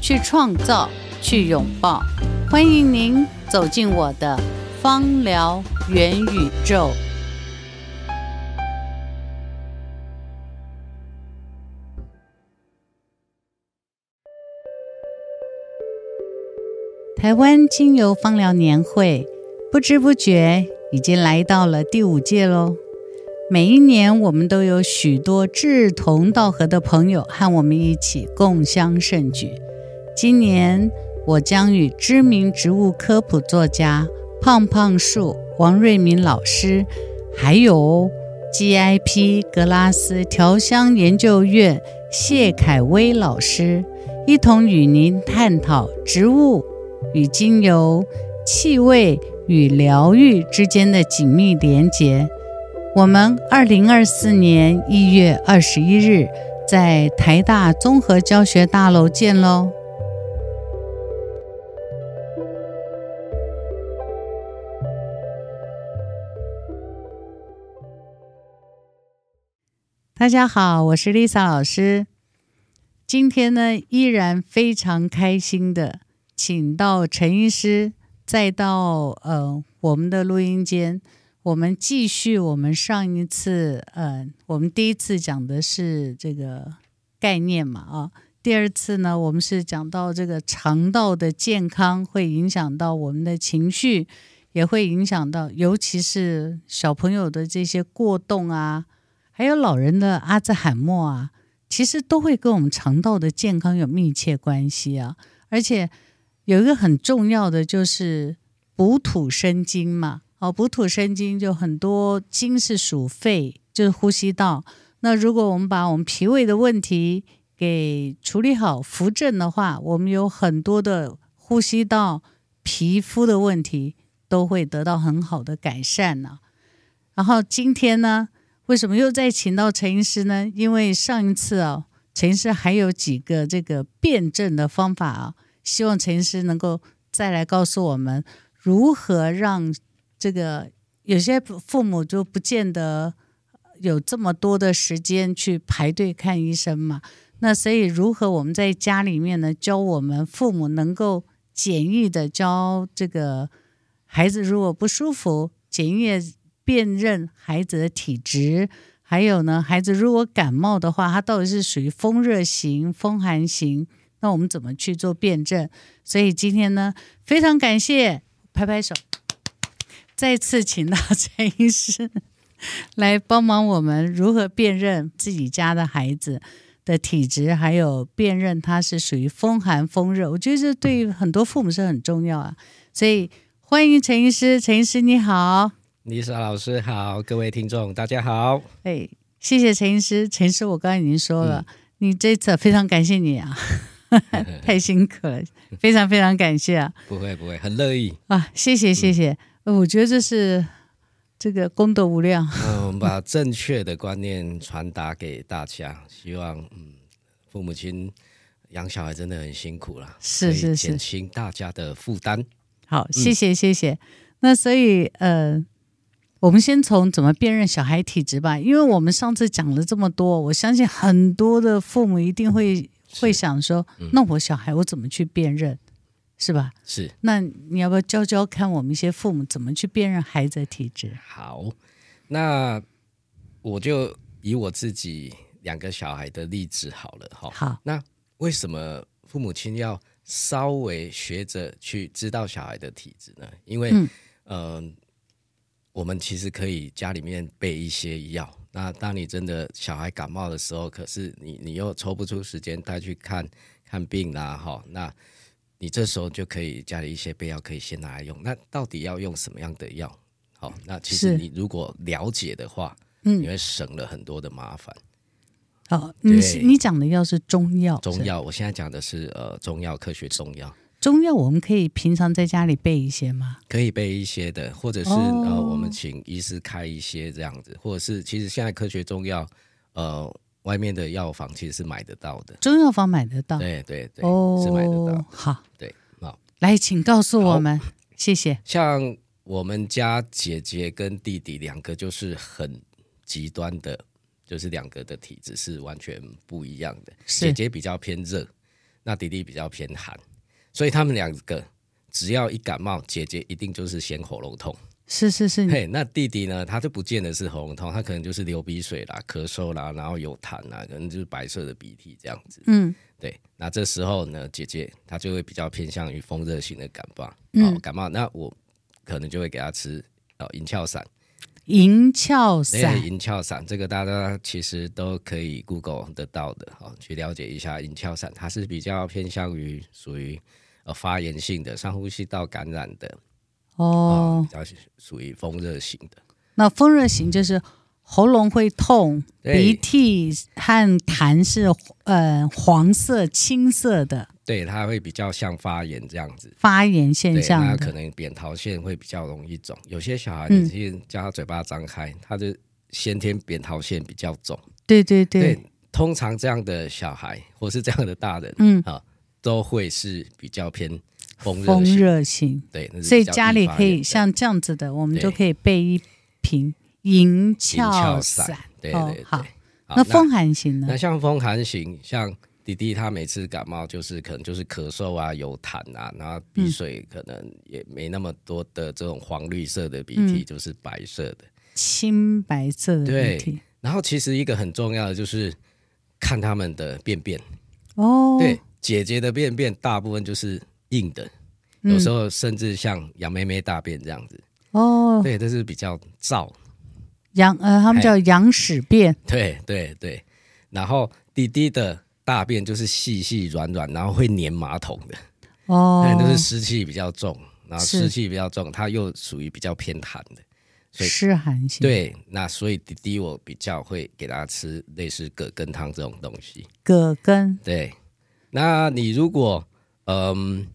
去创造、去拥抱。欢迎您走进我的芳疗元宇宙。台湾精油芳疗年会不知不觉已经来到了第五届喽。每一年，我们都有许多志同道合的朋友和我们一起共襄盛举。今年，我将与知名植物科普作家胖胖树王瑞敏老师，还有 GIP 格拉斯调香研究院谢凯威老师，一同与您探讨植物与精油、气味与疗愈之间的紧密连结。我们二零二四年一月二十一日在台大综合教学大楼见喽！大家好，我是 Lisa 老师。今天呢，依然非常开心的，请到陈医师，再到呃我们的录音间。我们继续，我们上一次，呃，我们第一次讲的是这个概念嘛，啊，第二次呢，我们是讲到这个肠道的健康会影响到我们的情绪，也会影响到，尤其是小朋友的这些过动啊，还有老人的阿兹海默啊，其实都会跟我们肠道的健康有密切关系啊，而且有一个很重要的就是补土生金嘛。哦，补土生金就很多，金是属肺，就是呼吸道。那如果我们把我们脾胃的问题给处理好、扶正的话，我们有很多的呼吸道、皮肤的问题都会得到很好的改善呢。然后今天呢，为什么又再请到陈医师呢？因为上一次啊，陈医师还有几个这个辩证的方法啊，希望陈医师能够再来告诉我们如何让。这个有些父母就不见得有这么多的时间去排队看医生嘛。那所以如何我们在家里面呢，教我们父母能够简易的教这个孩子，如果不舒服，简易辨认孩子的体质，还有呢，孩子如果感冒的话，他到底是属于风热型、风寒型，那我们怎么去做辨证？所以今天呢，非常感谢，拍拍手。再次请到陈医师来帮忙我们如何辨认自己家的孩子的体质，还有辨认他是属于风寒风热。我觉得这对于很多父母是很重要啊。所以欢迎陈医师，陈医师你好，丽莎老师好，各位听众大家好。哎，谢谢陈医师，陈医师我刚才已经说了，嗯、你这次非常感谢你啊，太辛苦了，非常非常感谢啊。不会不会，很乐意啊，谢谢谢谢。嗯我觉得这是这个功德无量。嗯，我们把正确的观念传达给大家，希望嗯，父母亲养小孩真的很辛苦了，是是是，减轻大家的负担。好，谢谢谢谢。那所以呃，我们先从怎么辨认小孩体质吧，因为我们上次讲了这么多，我相信很多的父母一定会会想说，嗯，那我小孩我怎么去辨认？是吧？是。那你要不要教教看我们一些父母怎么去辨认孩子的体质？好，那我就以我自己两个小孩的例子好了哈。好。那为什么父母亲要稍微学着去知道小孩的体质呢？因为，嗯、呃，我们其实可以家里面备一些药。那当你真的小孩感冒的时候，可是你你又抽不出时间带去看看病啦，哈，那。你这时候就可以家里一些备药可以先拿来用。那到底要用什么样的药？好，那其实你如果了解的话，嗯，你会省了很多的麻烦。好，你你讲的药是中药，中药。我现在讲的是呃中药，科学中药。中药我们可以平常在家里备一些吗？可以备一些的，或者是、哦、呃我们请医师开一些这样子，或者是其实现在科学中药呃外面的药房其实是买得到的，中药房买得到，对对对，哦，是买得到。好，对，好，来，请告诉我们，谢谢。像我们家姐姐跟弟弟两个就是很极端的。就是两个的体质是完全不一样的，姐姐比较偏热，那弟弟比较偏寒，所以他们两个只要一感冒，姐姐一定就是先喉咙痛。是是是，嘿，那弟弟呢，他就不见得是喉咙痛，他可能就是流鼻水啦、咳嗽啦，然后有痰啦，可能就是白色的鼻涕这样子。嗯，对，那这时候呢，姐姐她就会比较偏向于风热型的感冒，嗯，感冒，那我可能就会给他吃哦银翘散。银翘散，银翘散这个大家其实都可以 Google 得到的，好，去了解一下银翘散，它是比较偏向于属于呃发炎性的上呼吸道感染的哦，比较属于风热型的。那风热型就是。喉咙会痛，鼻涕和痰是呃黄色、青色的。对，它会比较像发炎这样子。发炎现象，那可能扁桃腺会比较容易肿。有些小孩，你其实叫他嘴巴张开，他就先天扁桃腺比较肿。对对对，对。通常这样的小孩或是这样的大人，嗯啊，都会是比较偏风风热型。对，所以家里可以像这样子的，我们就可以备一瓶。银翘散，对对对。好，那风寒型呢？那像风寒型，像弟弟他每次感冒就是可能就是咳嗽啊、有痰啊，然后鼻水可能也没那么多的这种黄绿色的鼻涕，就是白色的、青白色的鼻涕。然后其实一个很重要的就是看他们的便便哦。对，姐姐的便便大部分就是硬的，有时候甚至像羊妹妹大便这样子哦。对，这是比较燥。羊呃，他们叫羊屎便，对对对。然后弟弟的大便就是细细软软，然后会粘马桶的哦，那都是湿气比较重，然后湿气比较重，它又属于比较偏寒的，所以湿寒性。对，那所以弟弟我比较会给他吃类似葛根汤这种东西。葛根，对。那你如果嗯。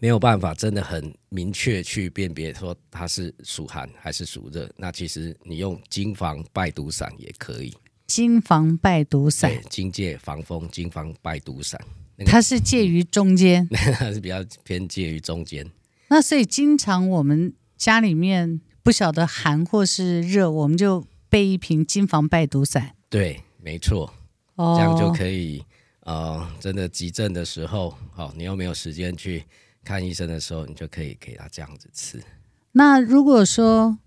没有办法，真的很明确去辨别说它是属寒还是属热。那其实你用金防败毒散也可以。金防败毒散，金戒防风，金防败毒散，它是介于中间，它是比较偏介于中间。那所以经常我们家里面不晓得寒或是热，我们就备一瓶金防败毒散。对，没错，哦，这样就可以。呃，真的急症的时候，好，哦，你又没有时间去。看医生的时候，你就可以给他这样子吃。那如果说，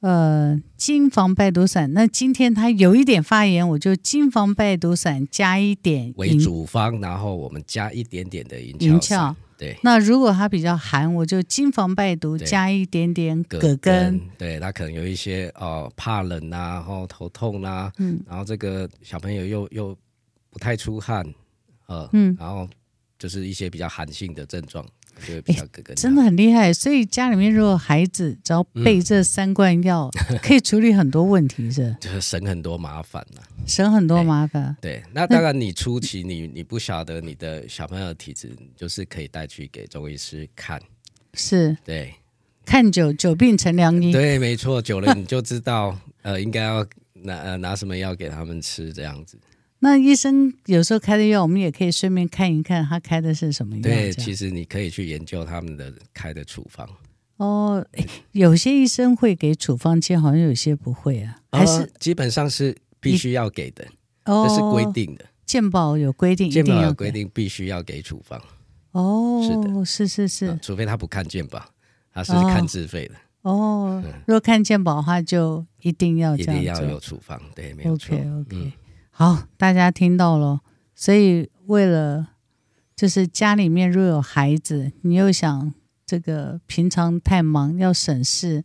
呃，金防败毒散，那今天他有一点发炎，我就金防败毒散加一点为主方，然后我们加一点点的银翘。翘对。那如果他比较寒，我就金防败毒加一点点葛根。葛根对，他可能有一些哦、呃、怕冷啊，然后头痛啊，嗯，然后这个小朋友又又不太出汗，呃，嗯，然后就是一些比较寒性的症状。就比较真的很厉害，所以家里面如果孩子只要备这三罐药，嗯、可以处理很多问题，是。就是省很多麻烦了，省很多麻烦。欸、对，那当然你初期你你不晓得你的小朋友的体质，就是可以带去给中医师看，是，对，看久久病成良医，对，没错，久了你就知道，呃，应该要拿呃拿什么药给他们吃，这样子。那医生有时候开的药，我们也可以顺便看一看他开的是什么药。对，其实你可以去研究他们的开的处方。哦，有些医生会给处方箋，好像有些不会啊，还是、呃、基本上是必须要给的，哦、这是规定的。健保有规定，健保有规定必须要给处方。哦，是的，是是是、呃，除非他不看健保，他是看自费的。哦，嗯、如果看健保的话，就一定要一定要有处方，对，没有错。OK OK。嗯好，大家听到了，所以为了就是家里面若有孩子，你又想这个平常太忙要省事，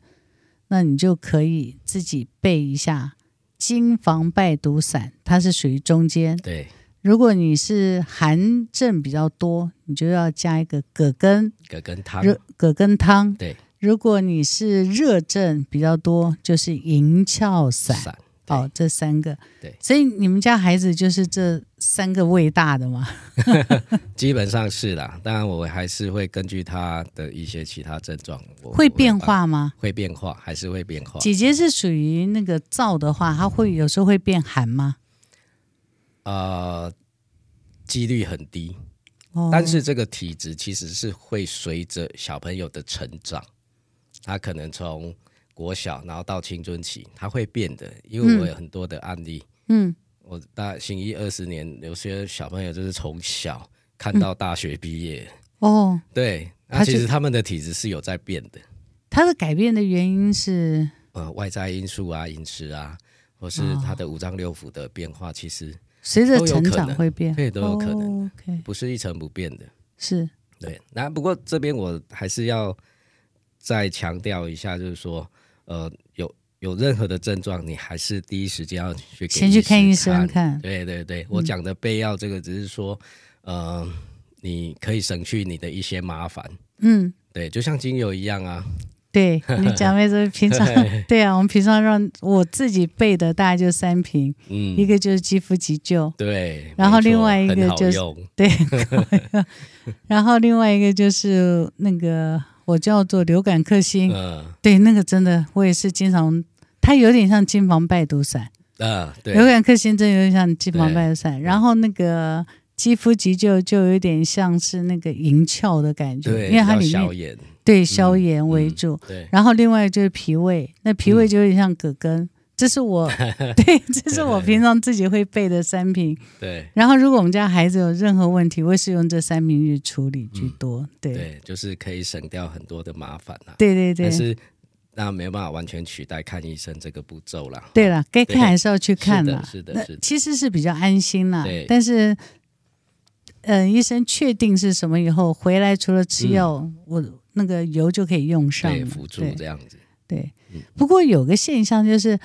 那你就可以自己备一下金防败毒散，它是属于中间。对，如果你是寒症比较多，你就要加一个葛根葛根汤，热葛根汤。对，如果你是热症比较多，就是银翘散。哦，这三个。对，所以你们家孩子就是这三个喂大的吗？基本上是啦，当然我还是会根据他的一些其他症状，会变化吗？会变化，还是会变化。姐姐是属于那个燥的话，她会有时候会变寒吗？呃，几率很低。但是这个体质其实是会随着小朋友的成长，他可能从国小然后到青春期，他会变的。因为我有很多的案例，嗯，我大行医二十年，有些小朋友就是从小看到大学毕业，哦，对，那其实他们的体质是有在变的。他的改变的原因是呃外在因素啊，饮食啊，或是他的五脏六腑的变化，其实。随着成长会变，对，都有可能，oh, okay. 不是一成不变的。是，对。那不过这边我还是要再强调一下，就是说，呃，有有任何的症状，你还是第一时间要去先去看医生看。对对对，我讲的备药这个只是说，嗯、呃，你可以省去你的一些麻烦。嗯，对，就像精油一样啊。对你讲妹子平常 对，对啊，我们平常让我自己备的大概就三瓶，嗯，一个就是肌肤急救，对，然后另外一个就是 对，然后另外一个就是那个我叫做流感克星，嗯，对，那个真的我也是经常，它有点像金黄败毒散，啊，对，流感克星真有点像金黄败毒散，然后那个肌肤急救就有点像是那个银翘的感觉，对，因为它里面。对，消炎为主。嗯嗯、对，然后另外就是脾胃，那脾胃就有点像葛根。嗯、这是我对，这是我平常自己会备的三瓶。对。然后如果我们家孩子有任何问题，我是用这三瓶去处理居多。嗯、对，对，就是可以省掉很多的麻烦啦。对对对。但是那没有办法完全取代看医生这个步骤啦。对了，该看还是要去看啦。是的，是的，是的。其实是比较安心啦。对。但是，嗯、呃，医生确定是什么以后回来，除了吃药，嗯、我。那个油就可以用上，对，辅助这样子。对，嗯、不过有个现象就是，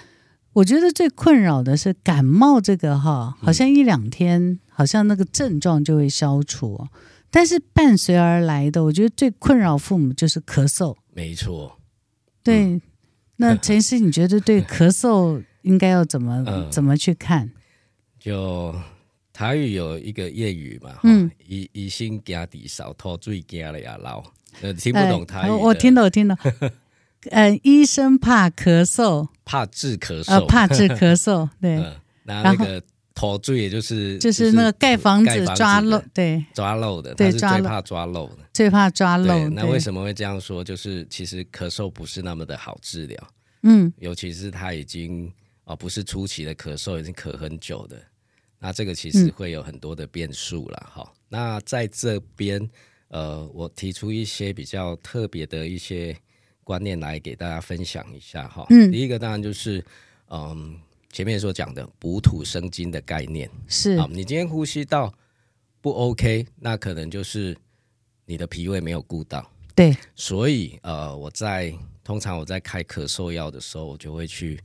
我觉得最困扰的是感冒这个哈，好像一两天，嗯、好像那个症状就会消除，但是伴随而来的，我觉得最困扰父母就是咳嗽。没错。对，嗯、那陈医师，你觉得对咳嗽应该要怎么、嗯、怎么去看？就。台语有一个谚语嘛，嗯，一一心惊地少，吐水惊了呀老。呃，听不懂台语、呃，我听懂，我听懂。呃，医生怕咳嗽，怕治咳嗽，呃，怕治咳嗽。对，呃、那那个吐水也就是就是那个盖房子抓漏，对，抓漏的，对，最怕抓漏的，最怕抓漏。那为什么会这样说？就是其实咳嗽不是那么的好治疗，嗯，尤其是他已经啊、呃、不是初期的咳嗽，已经咳很久的。那这个其实会有很多的变数了，哈、嗯。那在这边，呃，我提出一些比较特别的一些观念来给大家分享一下，哈。嗯。第一个当然就是，嗯，前面所讲的补土生金的概念是。啊，你今天呼吸道不 OK，那可能就是你的脾胃没有顾到。对。所以，呃，我在通常我在开咳嗽药的时候，我就会去，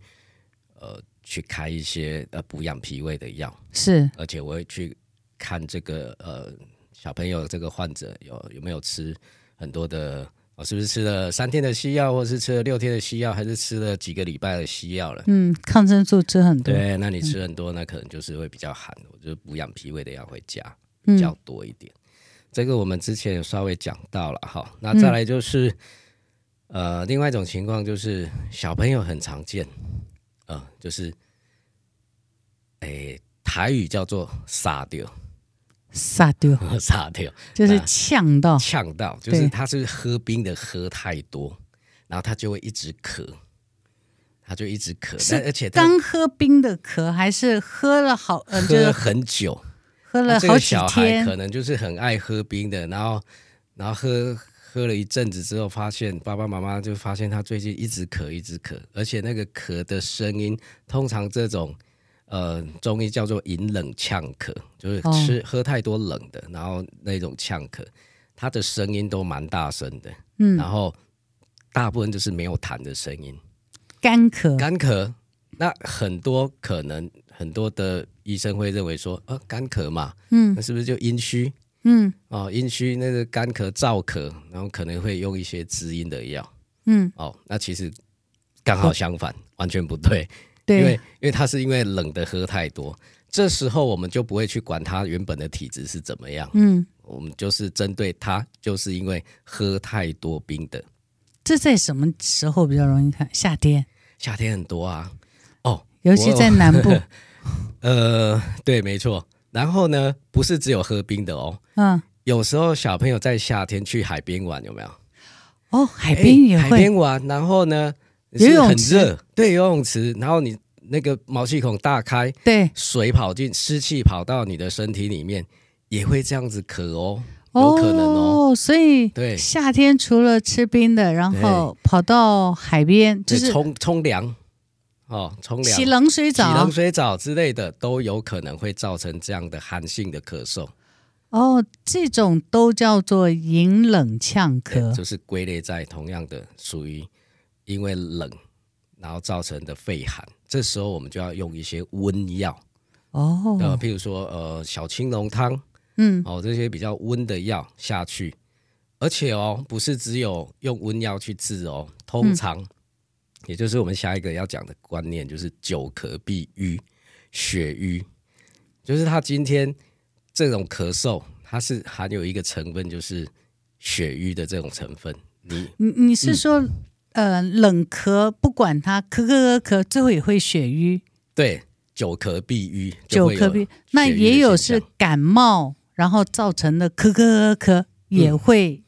呃。去开一些呃补养脾胃的药，是，而且我会去看这个呃小朋友这个患者有有没有吃很多的，哦，是不是吃了三天的西药，或者是吃了六天的西药，还是吃了几个礼拜的西药了？嗯，抗生素吃很多，对，那你吃很多，嗯、那可能就是会比较寒，我就补养脾胃的药会加比较多一点。嗯、这个我们之前有稍微讲到了哈，那再来就是、嗯、呃另外一种情况就是小朋友很常见。呃，就是，诶，台语叫做撒掉，撒掉，撒掉，就是呛到，呛到，就是他是喝冰的喝太多，然后他就会一直咳，他就一直咳，但而且刚喝冰的咳，还是喝了好，喝了很久，喝了好几天，可能就是很爱喝冰的，然后，然后喝。喝了一阵子之后，发现爸爸妈妈就发现他最近一直咳，一直咳，而且那个咳的声音，通常这种呃中医叫做饮冷呛咳，就是吃、哦、喝太多冷的，然后那种呛咳，它的声音都蛮大声的，嗯，然后大部分就是没有痰的声音，干咳，干咳，那很多可能很多的医生会认为说，呃，干咳嘛，嗯，那是不是就阴虚？嗯，哦，阴虚那个干咳燥咳，然后可能会用一些滋阴的药。嗯，哦，那其实刚好相反，哦、完全不对。对，因为因为他是因为冷的喝太多，这时候我们就不会去管他原本的体质是怎么样，嗯，我们就是针对他，就是因为喝太多冰的。这在什么时候比较容易看？夏天，夏天很多啊，哦，尤其在 南部。呃，对，没错。然后呢，不是只有喝冰的哦，嗯，有时候小朋友在夏天去海边玩，有没有？哦，海边也会。海边玩，然后呢，游泳池，很热，对，游泳池，然后你那个毛细孔大开，对，水跑进，湿气跑到你的身体里面，也会这样子咳哦，有可能哦。哦，所以对，夏天除了吃冰的，然后跑到海边就是冲冲凉。哦，冲凉、洗冷水澡、洗冷水澡之类的，都有可能会造成这样的寒性的咳嗽。哦，这种都叫做引冷呛咳，就是归类在同样的属于因为冷然后造成的肺寒。这时候我们就要用一些温药哦，呃，譬如说呃小青龙汤，嗯，哦这些比较温的药下去，而且哦不是只有用温药去治哦，通常、嗯。也就是我们下一个要讲的观念，就是久咳必瘀、血瘀。就是他今天这种咳嗽，它是含有一个成分，就是血瘀的这种成分。你你你是说，嗯、呃，冷咳不管它咳咳咳咳，最后也会血瘀？对，久咳必瘀，久咳必。那也有是感冒，然后造成的咳咳咳咳也会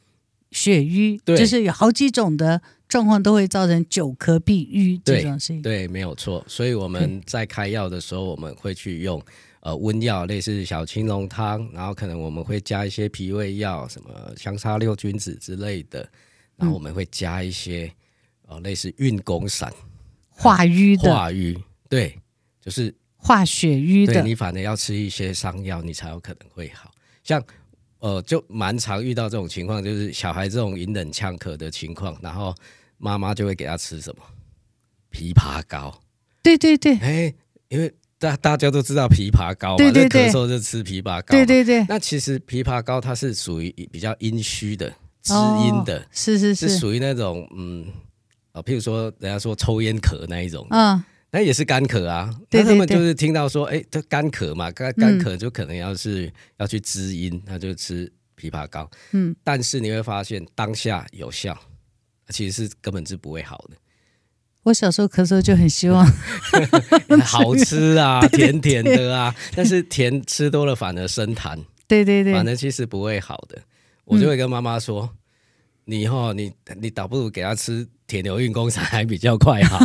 血瘀，嗯、就是有好几种的。状况都会造成久咳必瘀这种事情，对，没有错。所以我们在开药的时候，我们会去用呃温药，类似小青龙汤，然后可能我们会加一些脾胃药，什么香砂六君子之类的，然后我们会加一些呃类似运功散化瘀的化瘀，对，就是化血瘀的。你反正要吃一些伤药，你才有可能会好。像呃，就蛮常遇到这种情况，就是小孩这种迎冷呛咳的情况，然后。妈妈就会给他吃什么枇杷膏？对对对，哎，因为大大家都知道枇杷膏嘛，对对对，咳嗽就吃枇杷膏。对对对，那其实枇杷膏它是属于比较阴虚的、滋阴的，是是是，是属于那种嗯啊，譬如说人家说抽烟咳那一种，嗯，那也是干咳啊。那他们就是听到说，哎，这干咳嘛，干干咳就可能要是要去滋阴，那就吃枇杷膏。嗯，但是你会发现当下有效。其实是根本是不会好的。我小时候咳嗽就很希望 好吃啊，甜甜的啊，但是甜吃多了反而生痰。对对对，反正其实不会好的。我就会跟妈妈说：“你以后你你倒不如给他吃铁牛运功散还比较快好。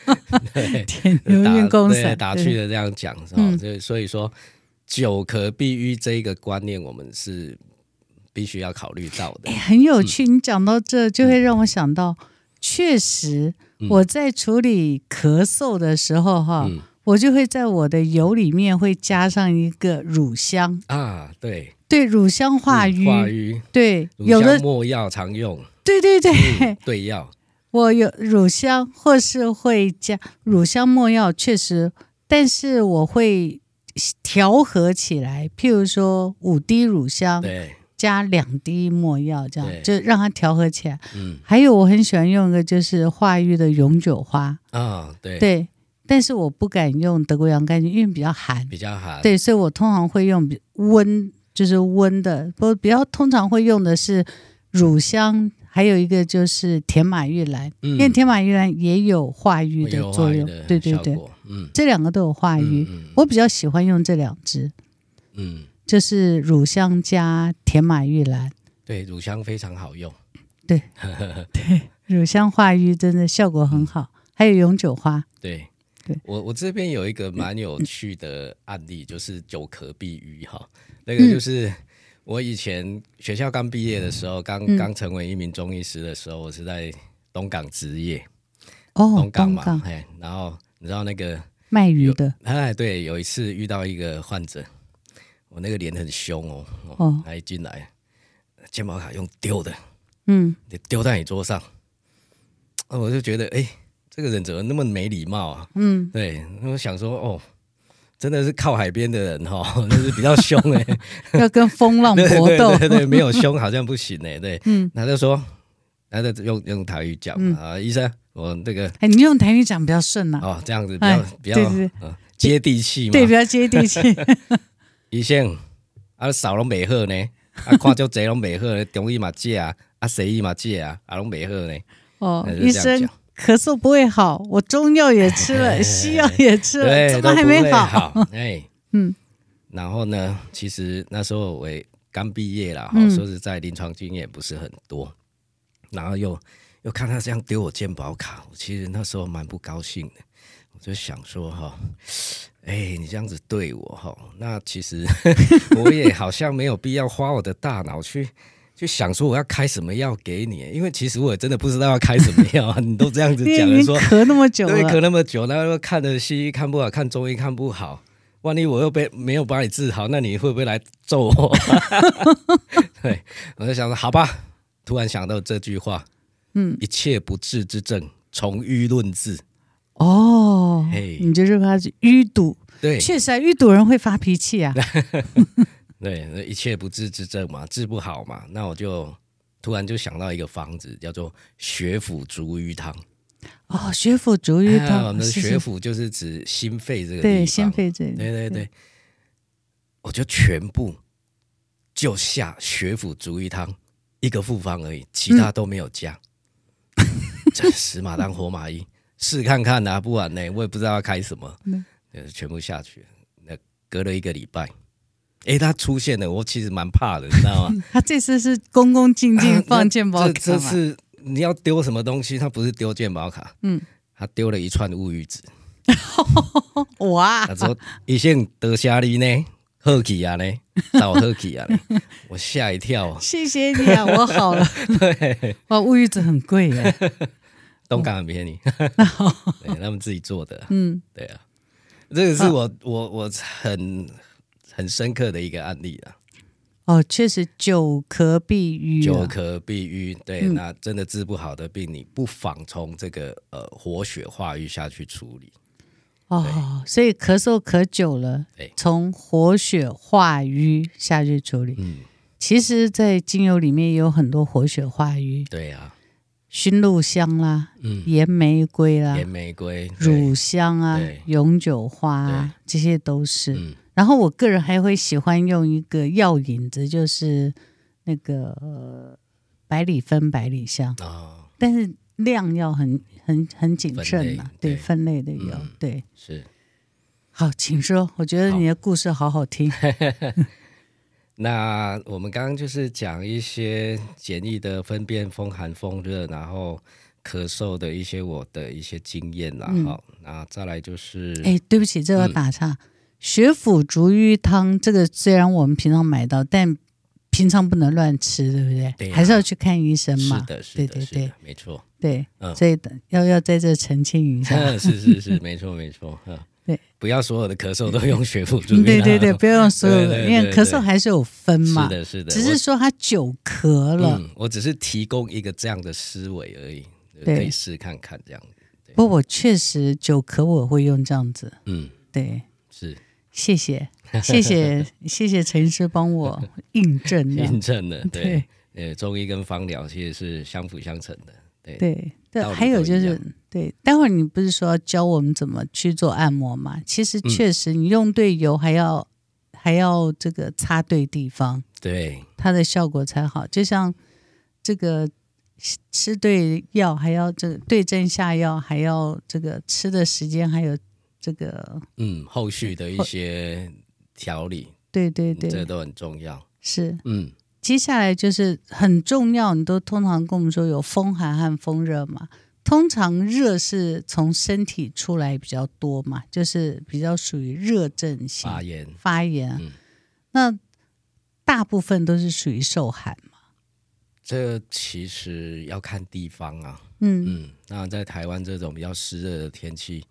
”铁牛运功散打趣的这样讲是吧？所以所以说，久咳必瘀这一个观念，我们是。必须要考虑到的，很有趣。嗯、你讲到这，就会让我想到，嗯、确实我在处理咳嗽的时候，哈、嗯，我就会在我的油里面会加上一个乳香。啊，对。对，乳香化瘀，化瘀，对，有的墨药常用，对对对，嗯、对药，我有乳香，或是会加乳香没药，确实，但是我会调和起来，譬如说五滴乳香，对。加两滴没药，这样就让它调和起来。嗯，还有我很喜欢用一个就是化瘀的永久花啊、哦，对对，但是我不敢用德国洋甘菊，因为比较寒，比较寒。对，所以我通常会用温，就是温的。不比较通常会用的是乳香，还有一个就是甜马玉兰，嗯、因为甜马玉兰也有化瘀的作用。对对对，嗯，这两个都有化瘀，嗯嗯、我比较喜欢用这两支。嗯。就是乳香加甜马玉兰，对，乳香非常好用，对 对，乳香化瘀真的效果很好。嗯、还有永久花，对对，我我这边有一个蛮有趣的案例，嗯、就是久咳必瘀哈，那个就是我以前学校刚毕业的时候，刚刚、嗯、成为一名中医师的时候，我是在东港执业，哦，东港嘛，港。哎，然后你知道那个卖鱼的，哎，对，有一次遇到一个患者。我那个脸很凶哦，哦，他一进来，健保卡用丢的，嗯，丢在你桌上，我就觉得，哎，这个人怎么那么没礼貌啊？嗯，对，我想说，哦，真的是靠海边的人哈，就是比较凶哎，要跟风浪搏斗，对对对，没有凶好像不行哎，对，嗯，他就说，他就用用台语讲啊，医生，我那个，哎，你用台语讲比较顺呐。哦，这样子比较比较接地气嘛。对，比较接地气。医生，啊，少拢袂好呢，啊，看就这拢袂好呢，中医嘛借啊，啊，西医嘛借啊，啊，拢袂好呢。哦，医生，咳嗽不会好，我中药也吃了，西药也吃了，怎么还没好？哎，嗯。然后呢，其实那时候我刚毕业了，哈，说实在，临床经验不是很多。然后又又看他这样丢我健保卡，我其实那时候蛮不高兴的。我就想说哈，哎，你这样子对我哈，那其实 我也好像没有必要花我的大脑去去想说我要开什么药给你，因为其实我也真的不知道要开什么药。你都这样子 讲了，说咳那么久，对，咳那么久，然后看的西医看不好，看中医看不好。万一我又被没有把你治好，那你会不会来揍我？对，我就想说，好吧。突然想到这句话，嗯，一切不治之症，从瘀论治。哦，嘿，你就是怕淤堵？对，确实啊，淤堵人会发脾气啊。对，一切不治之症嘛，治不好嘛，那我就突然就想到一个方子，叫做血府逐瘀汤。哦，血府逐瘀汤，我们的血府就是指心肺这个地方，对，心肺这里，对对对，我就全部就下血府逐瘀汤一个复方而已，其他都没有加，这死马当活马医，试看看呐，不然呢，我也不知道要开什么，全部下去，那隔了一个礼拜，哎，他出现了，我其实蛮怕的，你知道吗？他这次是恭恭敬敬放健保卡，这次。你要丢什么东西？他不是丢健保卡，嗯，他丢了一串乌鱼子。哇！他说：“医生得虾哩呢，好奇啊呢，找好奇啊。”我吓一跳。谢谢你啊，我好了。对，哇，乌鱼子很贵耶，东港很便宜，对，他们自己做的。嗯，对啊，这个是我我我很很深刻的一个案例啊。哦，确实久咳必瘀，久咳必瘀。对，嗯、那真的治不好的病，你不妨从这个呃活血化瘀下去处理。哦，所以咳嗽咳久了，对，从活血化瘀下去处理。嗯，其实，在精油里面也有很多活血化瘀。对啊，熏露香啦，嗯，岩玫瑰啦，岩玫瑰，乳香啊，永久花啊，这些都是。嗯然后我个人还会喜欢用一个药引子，就是那个、呃、百里芬、百里香，哦、但是量要很很很谨慎嘛，对，分类的药，嗯、对，是。好，请说。我觉得你的故事好好听。好 那我们刚刚就是讲一些简易的分辨风寒、风热，然后咳嗽的一些我的一些经验啦。好、嗯，那再来就是，哎，对不起，这个打岔。嗯血府逐瘀汤，这个虽然我们平常买到，但平常不能乱吃，对不对？对啊、还是要去看医生嘛。是的，是的，对对对，没错。对，嗯、所以要要在这澄清一下。是是是，没错没错。对，不要所有的咳嗽都用血府逐瘀汤。对对对，不要用所有的，因为咳嗽还是有分嘛。是的，是的。只是说他久咳了、嗯，我只是提供一个这样的思维而已，对可以试看看这样。不过我确实久咳我会用这样子。嗯，对，是。谢谢，谢谢，谢谢陈医师帮我印证，印证了，对，呃，中医跟芳疗其实是相辅相成的，对，对，对，还有就是，对，待会儿你不是说要教我们怎么去做按摩吗？其实确实，你用对油，还要还要这个擦对地方，对，它的效果才好。就像这个吃对药，还要这个对症下药，还要这个吃的时间，还有。这个嗯，后续的一些调理，对对对，这都很重要。是嗯，接下来就是很重要，你都通常跟我们说有风寒和风热嘛。通常热是从身体出来比较多嘛，就是比较属于热症型发炎发炎。嗯、那大部分都是属于受寒嘛。这其实要看地方啊。嗯嗯，那在台湾这种比较湿热的天气。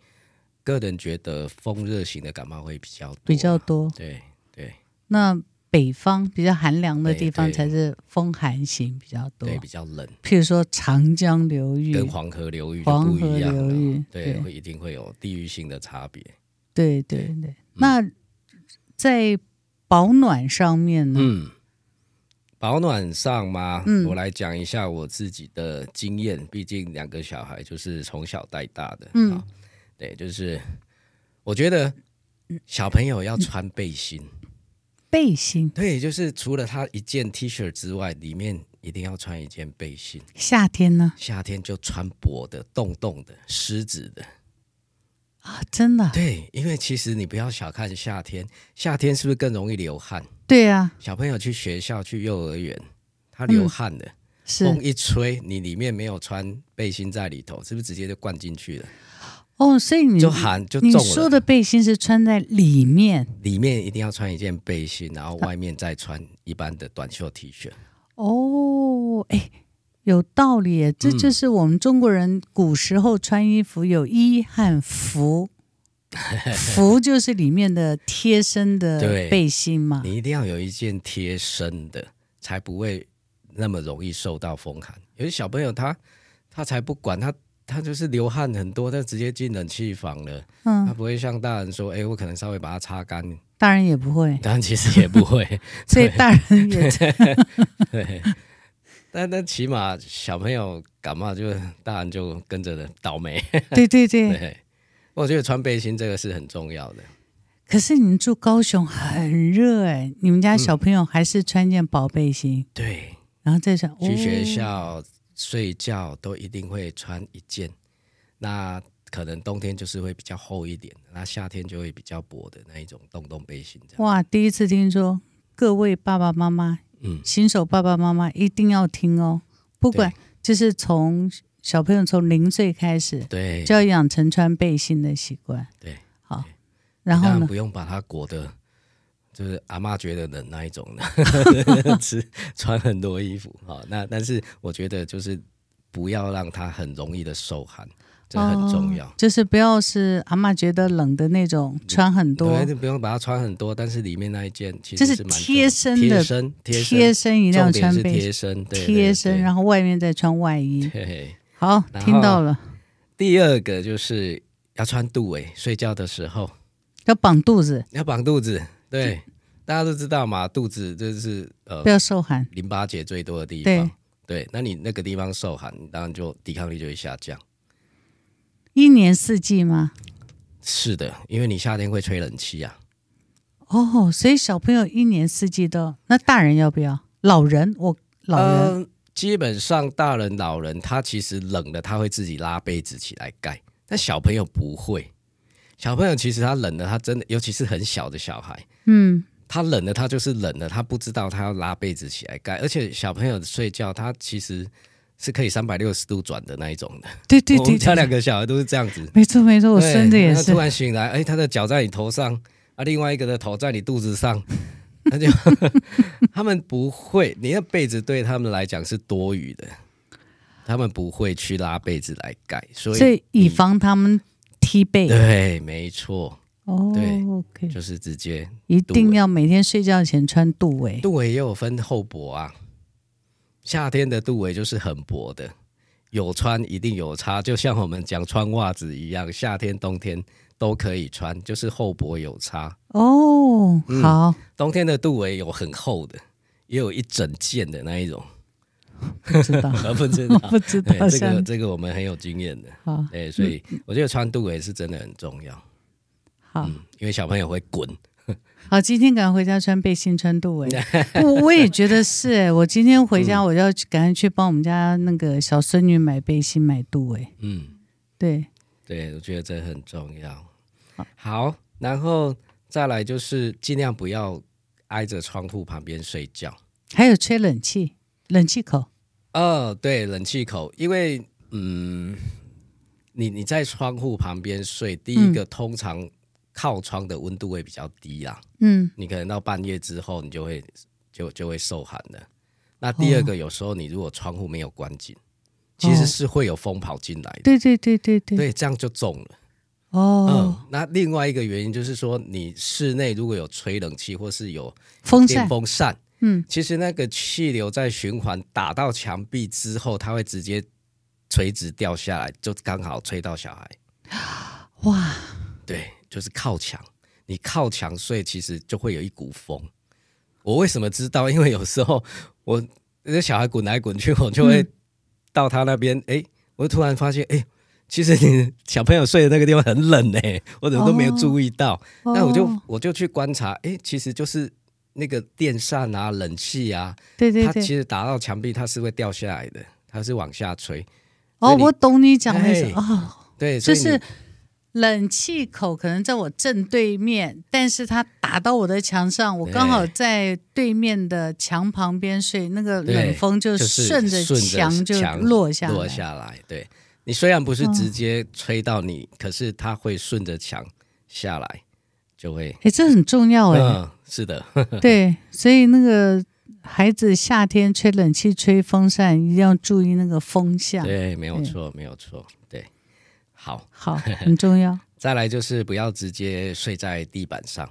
个人觉得风热型的感冒会比较多，比较多。对对，那北方比较寒凉的地方才是风寒型比较多，对，比较冷。譬如说长江流域跟黄河流域就黄河流域对，会一定会有地域性的差别。对对对，那在保暖上面呢？嗯，保暖上嘛，嗯，我来讲一下我自己的经验。毕竟两个小孩就是从小带大的，嗯，对，就是我觉得小朋友要穿背心，背心，对，就是除了他一件 T 恤之外，里面一定要穿一件背心。夏天呢？夏天就穿薄的、洞洞的、湿纸的。啊，真的？对，因为其实你不要小看夏天，夏天是不是更容易流汗？对啊，小朋友去学校、去幼儿园，他流汗的，风一吹，你里面没有穿背心在里头，是不是直接就灌进去了？哦，所以你就喊就。你说的背心是穿在里面，里面一定要穿一件背心，然后外面再穿一般的短袖 T 恤。哦，哎。有道理，这就是我们中国人古时候穿衣服有衣和服，服就是里面的贴身的背心嘛。你一定要有一件贴身的，才不会那么容易受到风寒。有些小朋友他他才不管他，他就是流汗很多，他直接进冷气房了。嗯，他不会像大人说：“哎，我可能稍微把它擦干。”大人也不会，当然其实也不会，所以大人也对。但但起码小朋友感冒，就大人就跟着的倒霉。对对对，对，我觉得穿背心这个是很重要的。可是你们住高雄很热哎，你们家小朋友还是穿件薄背心？嗯、对，然后再穿去学校、哦、睡觉都一定会穿一件。那可能冬天就是会比较厚一点，那夏天就会比较薄的那一种洞洞背心。哇，第一次听说，各位爸爸妈妈。嗯新手爸爸妈妈一定要听哦，不管就是从小朋友从零岁开始，对，就要养成穿背心的习惯。对，好，然后呢，不用把它裹得，就是阿嬷觉得冷那一种的，是穿很多衣服。哈，那但是我觉得就是不要让它很容易的受寒。这很重要，哦，就是不要是阿嬷觉得冷的那种，穿很多，对，不用把它穿很多，但是里面那一件其实是贴身的，贴身，贴身一定要穿背贴身，对，贴身，然后外面再穿外衣。对，好，听到了。第二个就是要穿肚围，睡觉的时候要绑肚子，要绑肚子。对，大家都知道嘛，肚子就是呃，不要受寒，淋巴结最多的地方。对，对，那你那个地方受寒，当然就抵抗力就会下降。一年四季吗？是的，因为你夏天会吹冷气啊。哦，所以小朋友一年四季都，那大人要不要？老人，我老人、呃、基本上大人老人他其实冷了，他会自己拉被子起来盖，但小朋友不会。小朋友其实他冷了，他真的，尤其是很小的小孩，嗯，他冷了，他就是冷了，他不知道他要拉被子起来盖，而且小朋友睡觉，他其实。是可以三百六十度转的那一种的，对对对，对，我家两个小孩都是这样子，没错没错，我孙子也是。他突然醒来，哎，他的脚在你头上，啊，另外一个的头在你肚子上，他就 他们不会，你的被子对他们来讲是多余的，他们不会去拉被子来盖，所以，所以以防他们踢被。对，没错。哦，对，OK，就是直接一定要每天睡觉前穿肚围，肚围也有分厚薄啊。夏天的肚围就是很薄的，有穿一定有差，就像我们讲穿袜子一样，夏天冬天都可以穿，就是厚薄有差。哦，好，嗯，冬天的肚围有很厚的，也有一整件的那一种。不知道，不知道，不知道。这个这个我们很有经验的。好，哎，所以我觉得穿肚围是真的很重要。好，嗯，因为小朋友会滚。好，今天赶快回家穿背心穿肚围。我我也觉得是哎，我今天回家我就要赶快去帮我们家那个小孙女买背心买肚围。嗯，对对，我觉得这很重要。好，好，然后再来就是尽量不要挨着窗户旁边睡觉，还有吹冷气，冷气口。哦，对，冷气口，因为嗯，你你在窗户旁边睡，第一个、嗯、通常。靠窗的温度会比较低啦，嗯，你可能到半夜之后，你就会就就会受寒了。那第二个，有时候你如果窗户没有关紧，哦，其实是会有风跑进来的。对对对对对，对，这样就中了。哦，嗯，那另外一个原因就是说，你室内如果有吹冷气或是有风电风扇，嗯，其实那个气流在循环打到墙壁之后，它会直接垂直掉下来，就刚好吹到小孩。哇，对。就是靠墙，你靠墙睡，其实就会有一股风。我为什么知道？因为有时候我那小孩滚来滚去，我就会到他那边，哎、嗯，我突然发现，哎，其实你小朋友睡的那个地方很冷呢，我怎么都没有注意到。哦、那我就我就去观察，哎，其实就是那个电扇啊、冷气啊，对对对，它其实打到墙壁，它是会掉下来的，它是往下吹。哦，我懂你讲的意思哦，对，就是。冷气口可能在我正对面，但是它打到我的墙上，我刚好在对面的墙旁边睡，那个冷风就顺着墙就落下来。落下来，对，你虽然不是直接吹到你，哦、可是它会顺着墙下来，就会。哎，这很重要哎、嗯。是的。对，所以那个孩子夏天吹冷气、吹风扇，一定要注意那个风向。对，没有错，没有错。好好，很重要。再来就是不要直接睡在地板上。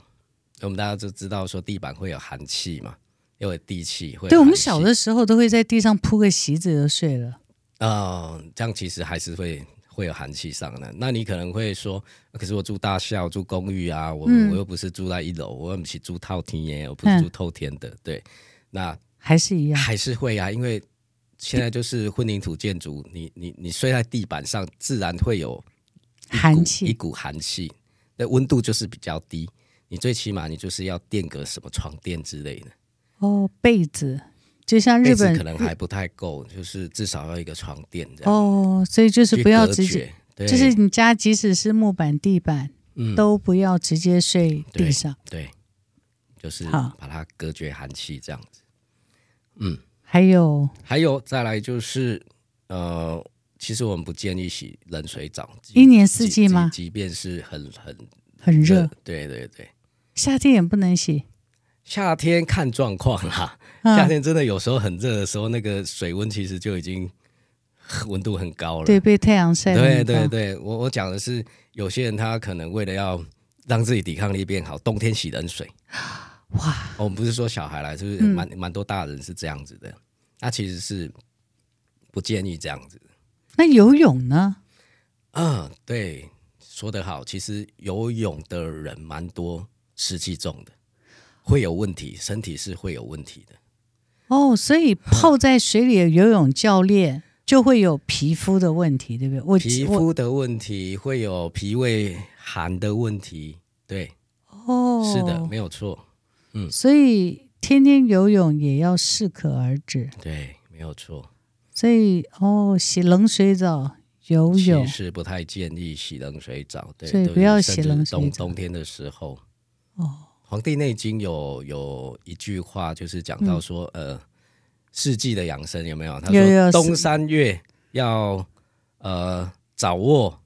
我们大家都知道说地板会有寒气嘛，因为地气会。对，我们小的时候都会在地上铺个席子就睡了。嗯、呃，这样其实还是会会有寒气上的。那你可能会说，可是我住大厦，住公寓啊，我、嗯、我又不是住在一楼，我又不是住套厅耶，我不是住透天的。嗯、对，那还是一样，还是会啊，因为。现在就是混凝土建筑，你你你睡在地板上，自然会有寒气，一股寒气，那温度就是比较低。你最起码你就是要垫个什么床垫之类的。哦，被子，就像日本可能还不太够，就是至少要一个床垫这样。哦，所以就是不要直接，就是你家即使是木板地板，嗯，都不要直接睡地上。对，对，就是把它隔绝寒气这样子。嗯。还有，还有，再来就是，呃，其实我们不建议洗冷水澡，一年四季吗？即，即便是很很很热，对对对，夏天也不能洗。夏天看状况啦，嗯、夏天真的有时候很热的时候，那个水温其实就已经温度很高了。对，被太阳晒。对对对，我我讲的是，有些人他可能为了要让自己抵抗力变好，冬天洗冷水。哇，我们不是说小孩来，就是蛮蛮多大人是这样子的。那其实是不建议这样子。那游泳呢？嗯，对，说得好。其实游泳的人蛮多，湿气重的，会有问题，身体是会有问题的。哦，所以泡在水里的游泳教练就会有皮肤的问题，对不对？我皮肤的问题会有脾胃寒的问题，对。哦，是的，没有错。嗯，所以。天天游泳也要适可而止，对，没有错。所以哦，洗冷水澡、游泳其实不太建议洗冷水澡，对，所以不要洗冷水澡。冬冬天的时候，哦，《黄帝内经》有有一句话，就是讲到说，嗯、呃，四季的养生有没有？他说冬三月要呃早卧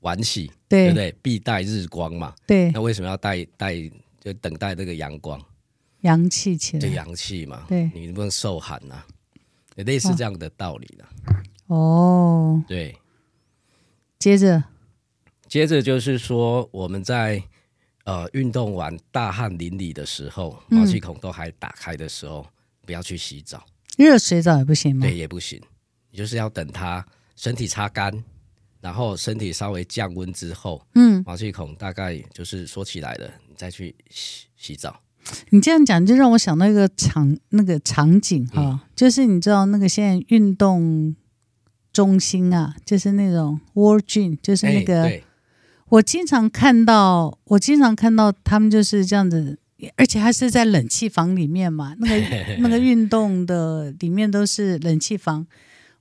晚洗，对，对不对？必待日光嘛。对，那为什么要待待就等待这个阳光？阳气起来，对阳气嘛，对，你不能受寒呐、啊，也类似这样的道理啦。哦，对，接着，接着就是说，我们在呃运动完大汗淋漓的时候，毛细孔都还打开的时候，嗯、不要去洗澡，热水澡也不行吗？对，也不行，你就是要等它身体擦干，然后身体稍微降温之后，嗯，毛细孔大概就是缩起来了，你再去洗洗澡。你这样讲就让我想到一个场那个场景哈、就是你知道那个现在运动中心啊，就是那种 Gym，就是那个，欸、我经常看到，我经常看到他们就是这样子，而且还是在冷气房里面嘛，那个 那个运动的里面都是冷气房，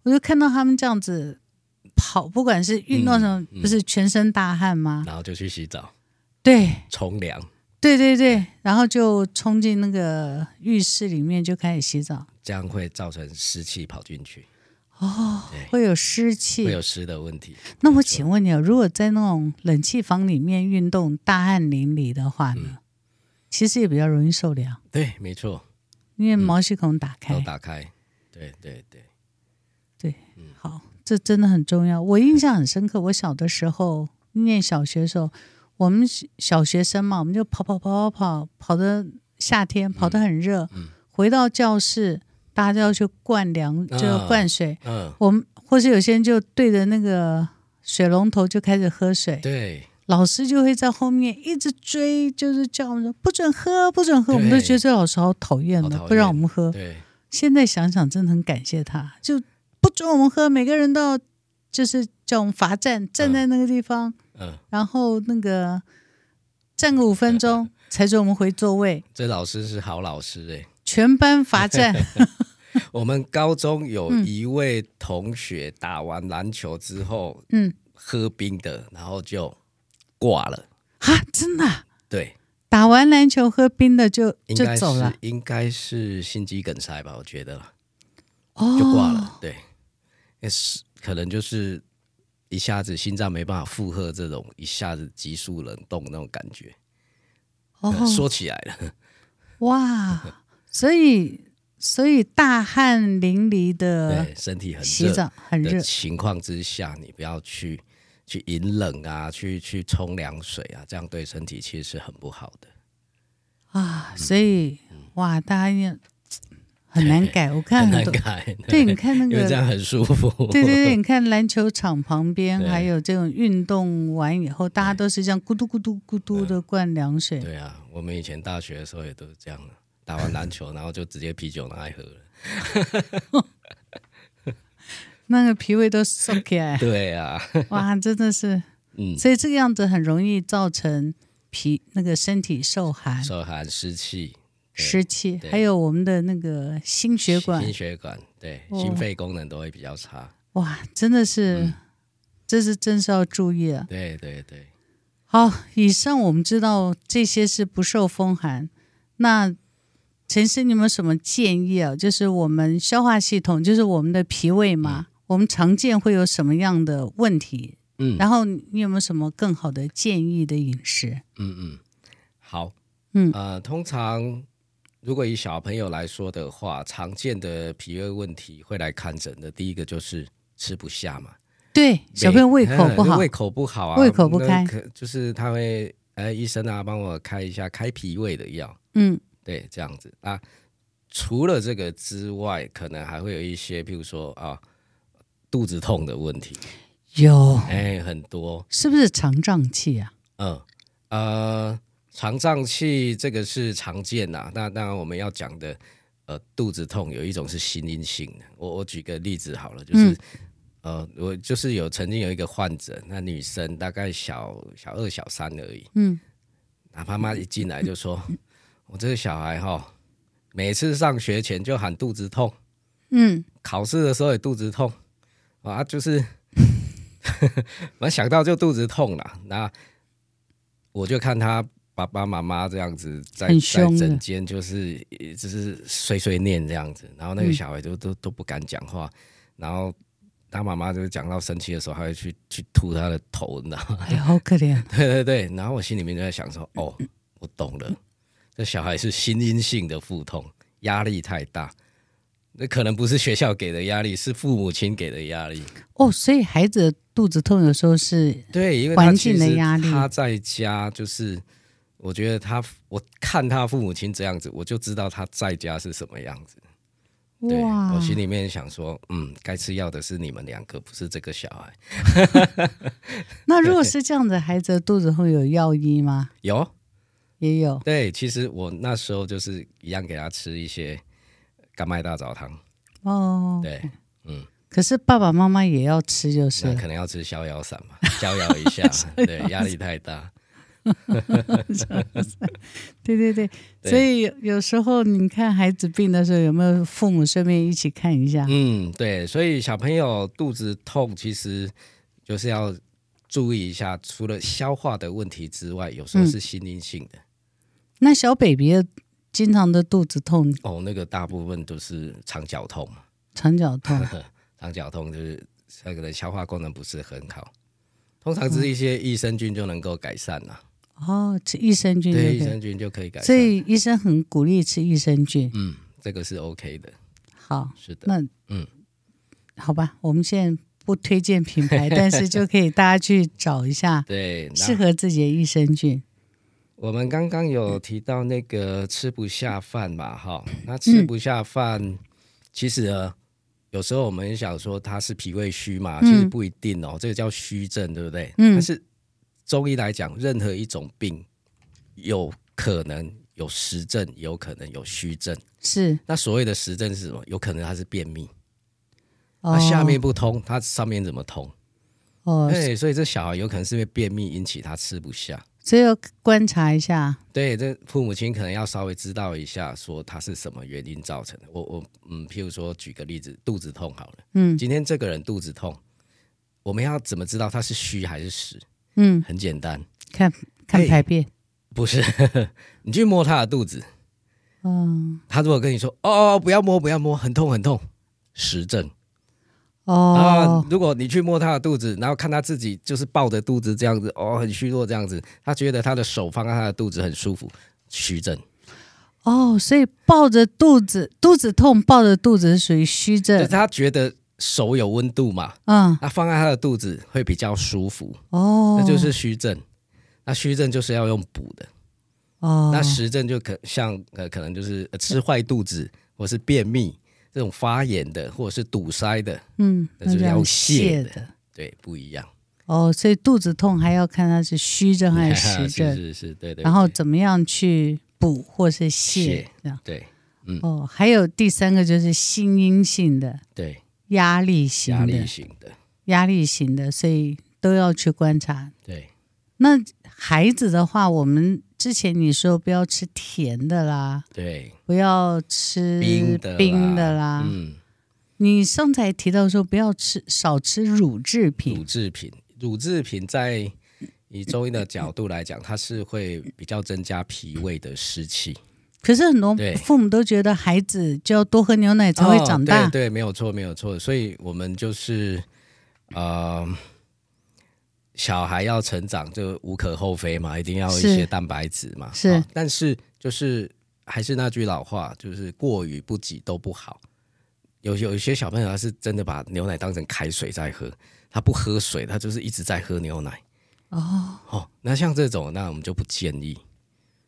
我就看到他们这样子跑，不管是运动什么，嗯嗯、不是全身大汗吗？然后就去洗澡，对，冲凉。对对对，然后就冲进那个浴室里面就开始洗澡，这样会造成湿气跑进去。哦，对会有湿气，会有湿的问题。那我请问你，如果在那种冷气房里面运动，大汗淋漓的话呢？嗯、其实也比较容易受凉。对，没错，因为毛细孔打开，都打开。对对对对，嗯，好，这真的很重要。我印象很深刻，我小的时候念小学的时候。我们小学生嘛，我们就跑跑跑跑跑，跑的夏天跑得很热，嗯嗯、回到教室，大家就要去灌凉，就要灌水。嗯、我们或是有些人就对着那个水龙头就开始喝水。对。老师就会在后面一直追，就是叫我们说不准喝，不准喝。我们都觉得这老师好讨厌的，不让我们喝。对，现在想想真的很感谢他，就不准我们喝，每个人都要就是叫我们罚站，站在那个地方，嗯，嗯然后那个站个五分钟 才准我们回座位。这老师是好老师哎，全班罚站。我们高中有一位同学打完篮球之后，嗯，喝冰的，然后就挂了啊！真的？对，打完篮球喝冰的就就走了，应该是心肌梗塞吧？我觉得，哦，就挂了。对，也是可能就是一下子心脏没办法负荷这种一下子急速冷冻那种感觉。哦，说起来了，哇，所以。所以大汗淋漓的，对，身体很热，洗澡很热情况之下，你不要去去饮冷啊，去去冲凉水啊，这样对身体其实是很不好的啊。所以、嗯、哇，大家也很难改，我看很很难改。对，你看那个，因为这样很舒服。对对对，你看篮球场旁边还有这种运动完以后，大家都是这样咕嘟咕嘟咕嘟的灌凉水。对啊，我们以前大学的时候也都是这样的。打完篮球，然后就直接啤酒拿来喝了，那个脾胃都受起来。对啊，哇，真的是，嗯，所以这个样子很容易造成脾那个身体受寒、受寒湿气、湿气，还有我们的那个心血管、心血管对心肺功能都会比较差。哇，真的是，嗯、这是真是要注意啊。对对对，好，以上我们知道这些是不受风寒，那。陈师，你有没有什么建议啊？就是我们消化系统，就是我们的脾胃嘛，嗯、我们常见会有什么样的问题？嗯，然后你有没有什么更好的建议的饮食？嗯嗯，好，嗯呃，通常如果以小朋友来说的话，常见的脾胃问题会来看诊的，第一个就是吃不下嘛。对，小朋友胃口不好，胃口不好啊，胃口不开，可就是他会，哎，医生啊，帮我开一下开脾胃的药。嗯。对，这样子啊。除了这个之外，可能还会有一些，譬如说啊，肚子痛的问题。有，哎，很多。是不是肠胀气啊？嗯，呃，肠胀气这个是常见呐。那当然，我们要讲的，呃，肚子痛有一种是心因性的。我我举个例子好了，就是，嗯、呃，我就是有曾经有一个患者，那女生大概小小二、小三而已。嗯，那妈妈一进来就说。嗯我这个小孩哈，每次上学前就喊肚子痛，嗯，考试的时候也肚子痛，啊，就是，我想到就肚子痛了。那我就看他爸爸妈妈这样子在在整间，就是就是碎碎念这样子，然后那个小孩都都都不敢讲话，然后他妈妈就讲到生气的时候，还会去去吐他的头，你知道吗？哎，好可怜。对对对，然后我心里面就在想说，哦，我懂了。这小孩是心因性的腹痛，压力太大，那可能不是学校给的压力，是父母亲给的压力。哦，所以孩子肚子痛有时候是对，因为环境的压力。他在家就是，我觉得他，我看他父母亲这样子，我就知道他在家是什么样子。对，哇！我心里面想说，嗯，该吃药的是你们两个，不是这个小孩。那如果是这样的孩子肚子会有药医吗？有。也有对，其实我那时候就是一样给他吃一些甘麦大枣汤哦。对，嗯。可是爸爸妈妈也要吃，就是可能要吃逍遥散嘛，逍遥一下。对，压力太大。对对对，所以有时候你看孩子病的时候，有没有父母顺便一起看一下？嗯，对。所以小朋友肚子痛，其实就是要注意一下，除了消化的问题之外，有时候是心因性的。嗯那小 baby 经常的肚子痛哦，那个大部分都是肠绞痛，肠绞痛，肠绞痛就是那个人消化功能不是很好，通常是一些益生菌就能够改善了。哦，吃益生菌，对，益生菌就可以改善。所以医生很鼓励吃益生菌。嗯，这个是 OK 的。好，是的。那嗯，好吧，我们现在不推荐品牌，但是就可以大家去找一下，对，适合自己的益生菌。我们刚刚有提到那个吃不下饭嘛，哈，那吃不下饭，嗯、其实呢，有时候我们想说他是脾胃虚嘛，其实不一定哦，这个叫虚症，对不对？嗯，但是中医来讲，任何一种病有可能有实症，有可能有虚症。是。那所谓的实症是什么？有可能它是便秘，那、哦、下面不通，它上面怎么通？哦，对，所以这小孩有可能是因为便秘引起他吃不下。所以要观察一下，对，这父母亲可能要稍微知道一下，说他是什么原因造成的。我我嗯，譬如说举个例子，肚子痛好了，嗯，今天这个人肚子痛，我们要怎么知道他是虚还是实？嗯，很简单，看看排便，不是，你去摸他的肚子，嗯，他如果跟你说哦，不要摸，不要摸，很痛很痛，实症。哦，啊！如果你去摸他的肚子，然后看他自己就是抱着肚子这样子，哦，很虚弱这样子，他觉得他的手放在他的肚子很舒服，虚症。哦，所以抱着肚子，肚子痛，抱着肚子是属于虚症。他觉得手有温度嘛，嗯，那放在他的肚子会比较舒服。哦，那就是虚症。那虚症就是要用补的。哦，那实症就可像呃，可能就是吃坏肚子或是便秘。这种发炎的或者是堵塞的，嗯，那就是要泻的，对，不一样。哦，所以肚子痛还要看它是虚症还是实症，是是是，对对。然后怎么样去补或是泻，这样对，嗯。哦，还有第三个就是心因性的，对，压力型的，压力型的，压力型的，所以都要去观察。对，那孩子的话，我们。之前你说不要吃甜的啦，对，不要吃冰的冰的啦。嗯，你上才提到说不要吃少吃乳制品，乳制品，乳制品在以中医的角度来讲，它是会比较增加脾胃的湿气。可是很多父母都觉得孩子就要多喝牛奶才会长大，哦、对，对，没有错，没有错。所以我们就是呃。小孩要成长就无可厚非嘛，一定要一些蛋白质嘛。是，但是就是还是那句老话，就是过于不及都不好。有有一些小朋友他是真的把牛奶当成开水在喝，他不喝水，他就是一直在喝牛奶。哦哦，那像这种，那我们就不建议。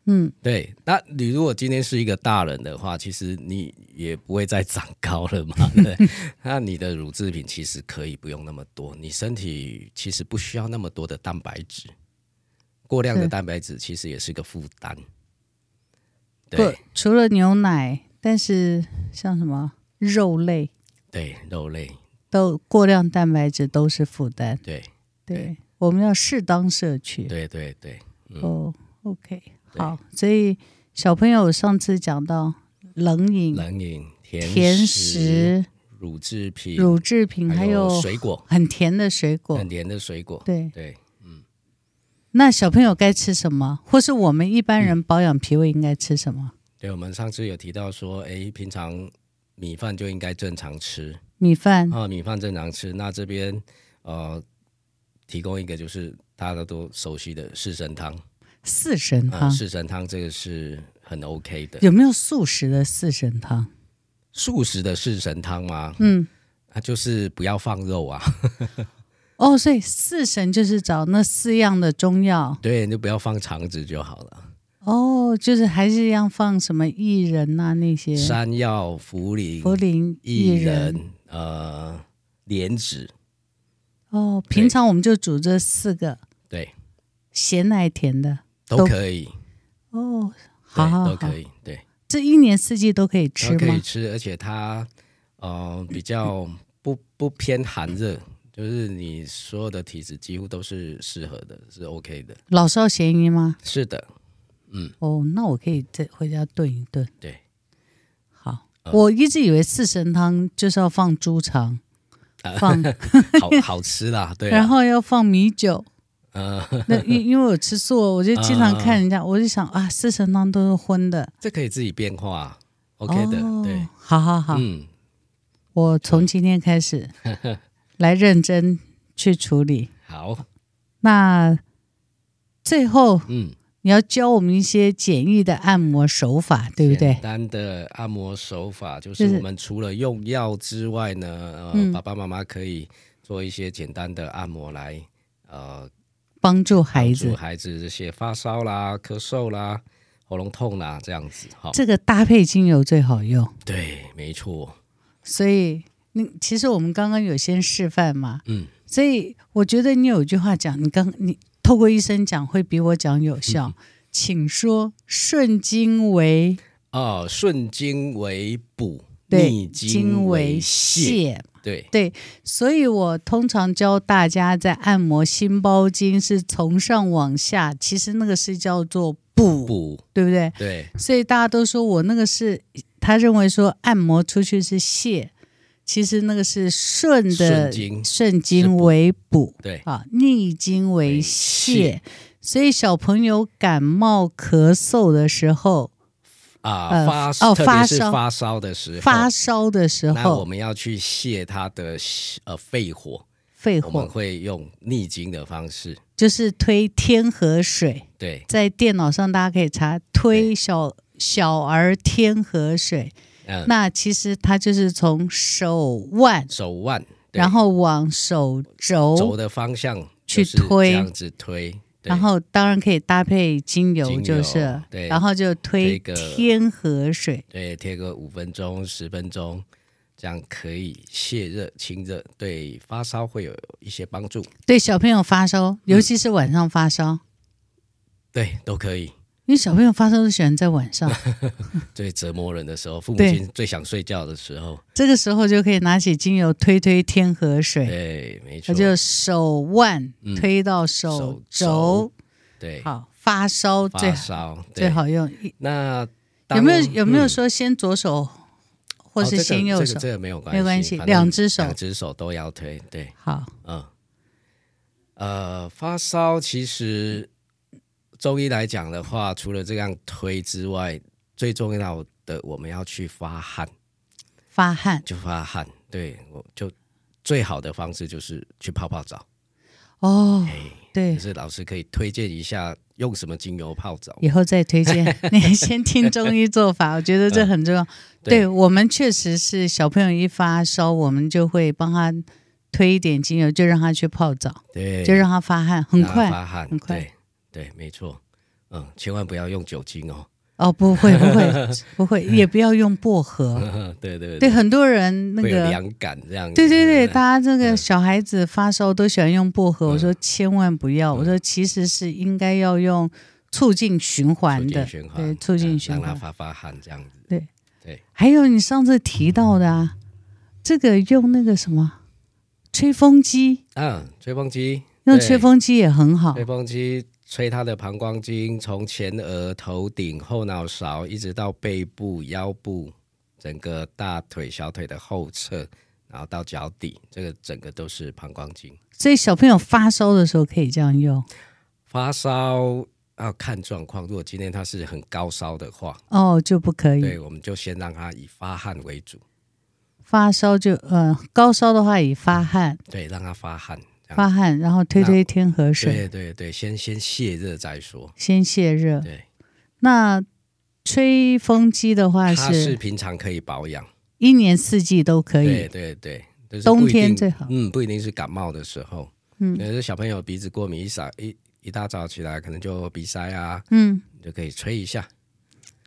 嗯，对。那你如果今天是一个大人的话，其实你也不会再长高了嘛。对，那你的乳制品其实可以不用那么多，你身体其实不需要那么多的蛋白质，过量的蛋白质其实也是个负担。对，除了牛奶，但是像什么肉类，对，肉类都过量蛋白质都是负担。对，对，我们要适当摄取。对对对。嗯、哦，OK。好，所以小朋友上次讲到冷饮、冷饮、甜食、甜食乳制品、乳制品，还有水果，很甜的水果，很甜的水果。对对，嗯。那小朋友该吃什么？或是我们一般人保养脾胃应该吃什么？嗯、对，我们上次有提到说，哎，平常米饭就应该正常吃，米饭啊，米饭正常吃。那这边呃，提供一个就是大家都熟悉的四神汤。四神汤、嗯，四神汤这个是很 OK 的。有没有素食的四神汤？素食的四神汤吗？嗯，那就是不要放肉啊。哦，所以四神就是找那四样的中药。对，你就不要放肠子就好了。哦，就是还是一样放什么薏仁呐那些。山药、茯苓、茯苓、薏仁、呃，莲子。哦，平常我们就煮这四个。对，咸奶甜的。都可以哦，好，好，好，都可以。对，这一年四季都可以吃可以吃，而且它呃比较不不偏寒热，就是你所有的体质几乎都是适合的，是 OK 的。老少咸宜吗？是的，嗯。哦，那我可以再回家炖一炖。对，好。呃、我一直以为四神汤就是要放猪肠，放好好吃啦，对。然后要放米酒。呃，那因 因为我吃素，我就经常看人家，呃、我就想啊，四神汤都是荤的，这可以自己变化，OK 的，哦、对，好好好，嗯，我从今天开始 来认真去处理。好，那最后，嗯，你要教我们一些简易的按摩手法，对不对？简单的按摩手法就是我们除了用药之外呢，呃，嗯、爸爸妈妈可以做一些简单的按摩来，呃。帮助孩子，孩子这些发烧啦、咳嗽啦、喉咙痛啦，这样子，哈，这个搭配精油最好用。对，没错。所以你其实我们刚刚有先示范嘛，嗯，所以我觉得你有一句话讲，你刚你透过医生讲会比我讲有效，嗯、请说顺经为？哦，顺经为补，对逆经为泻。对。对，所以我通常教大家在按摩心包经是从上往下，其实那个是叫做补，补。对不对？对，所以大家都说我那个是，他认为说按摩出去是泻，其实那个是顺的，顺经，为补，对。啊，逆经为泻，所以小朋友感冒咳嗽的时候。啊，发哦，发烧发烧的时候，发烧的时候，那我们要去泻他的呃肺火，肺火，我们会用逆经的方式，就是推天河水。对，在电脑上大家可以查推小小儿天河水。嗯，那其实它就是从手腕，手腕，然后往手肘。肘的方向去推，这样子推。然后当然可以搭配精油，就是，对，然后就推天河水，对，贴个五分钟、十分钟，这样可以泄热、清热，对发烧会有一些帮助。对小朋友发烧，尤其是晚上发烧，嗯、对，都可以。因为小朋友发烧都喜欢在晚上，最折磨人的时候，父母亲最想睡觉的时候，这个时候就可以拿起精油推推天河水，对，没错，那就手腕推到手肘，对，好，发烧最烧最好用。那有没有有没有说先左手，或是先右手？这个没有关系，没关系，两只手，两只手都要推，对，好，嗯，呃，发烧其实。中医来讲的话，除了这样推之外，最重要的我们要去发汗，发汗就发汗。对，我就最好的方式就是去泡泡澡。哦，对，就是老师可以推荐一下用什么精油泡澡，以后再推荐。你先听中医做法，我觉得这很重要。对我们确实是小朋友一发烧，我们就会帮他推一点精油，就让他去泡澡，对，就让他发汗，很快发汗，很快。对对，没错，嗯，千万不要用酒精哦。哦，不会，不会，不会，也不要用薄荷。对对对，对很多人那个凉感这样。对对对，大家这个小孩子发烧都喜欢用薄荷，我说千万不要，我说其实是应该要用促进循环的，对，促进循环，让他发发汗这样子。对对，还有你上次提到的啊，这个用那个什么吹风机，嗯，吹风机，用吹风机也很好，吹风机。吹他的膀胱经，从前额、头顶、后脑勺，一直到背部、腰部，整个大腿、小腿的后侧，然后到脚底，这个整个都是膀胱经。所以小朋友发烧的时候可以这样用。发烧要看状况，如果今天他是很高烧的话，哦，就不可以。对，我们就先让他以发汗为主。发烧就呃，高烧的话以发汗。对，让他发汗。发汗，然后推推天河水。对对对，先先泄热再说。先泄热。对。那吹风机的话是？它是平常可以保养，一年四季都可以。对对对，就是、冬天最好。嗯，不一定是感冒的时候。嗯。有些小朋友鼻子过敏，一扫一一大早起来可能就鼻塞啊。嗯。就可以吹一下，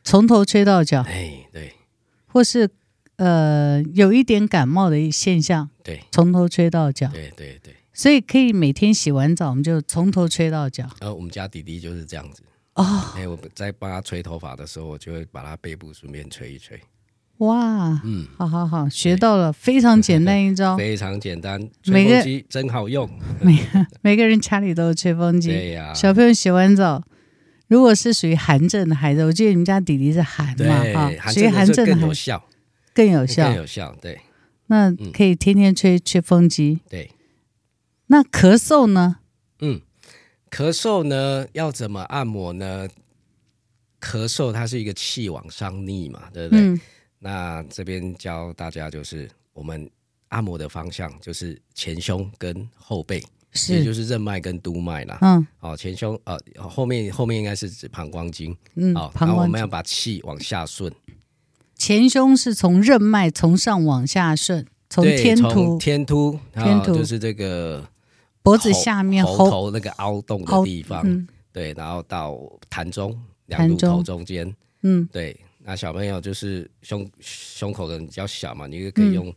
从头吹到脚。哎，对。或是呃，有一点感冒的现象。对。从头吹到脚。对对对。所以可以每天洗完澡，我们就从头吹到脚。呃，我们家弟弟就是这样子哦。哎，我在帮他吹头发的时候，我就会把他背部顺便吹一吹。哇，嗯，好好好，学到了，非常简单一招，非常简单，吹风机真好用。每个每个人家里都有吹风机。对呀。小朋友洗完澡，如果是属于寒症的孩子，我记得你们家弟弟是寒嘛，哈，属于寒症的更有效，更有效，更有效。对，那可以天天吹吹风机。对。那咳嗽呢？嗯，咳嗽呢要怎么按摩呢？咳嗽它是一个气往上逆嘛，对不对？嗯、那这边教大家就是我们按摩的方向就是前胸跟后背，是也就是任脉跟督脉啦。嗯，哦，前胸呃后面后面应该是指膀胱经。嗯，哦，然后我们要把气往下顺。前胸是从任脉从上往下顺，从天突天突天突就是这个。脖子下面喉头那个凹洞的地方，嗯、对，然后到痰中两乳头中间，嗯，对。那小朋友就是胸胸口的比较小嘛，你就可以用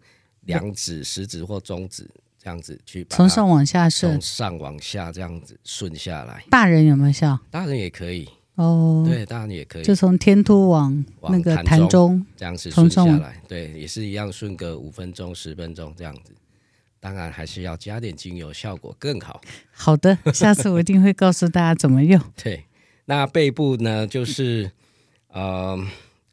两指、食指或中指这样子去从上往下顺，从上往下这样子顺下来。大人有没有效？大人也可以哦，对，大人也可以，就从天突往那个膻中这样子顺下来，对，也是一样顺个五分钟、十分钟这样子。当然还是要加点精油，效果更好。好的，下次我一定会告诉大家怎么用。对，那背部呢，就是呃，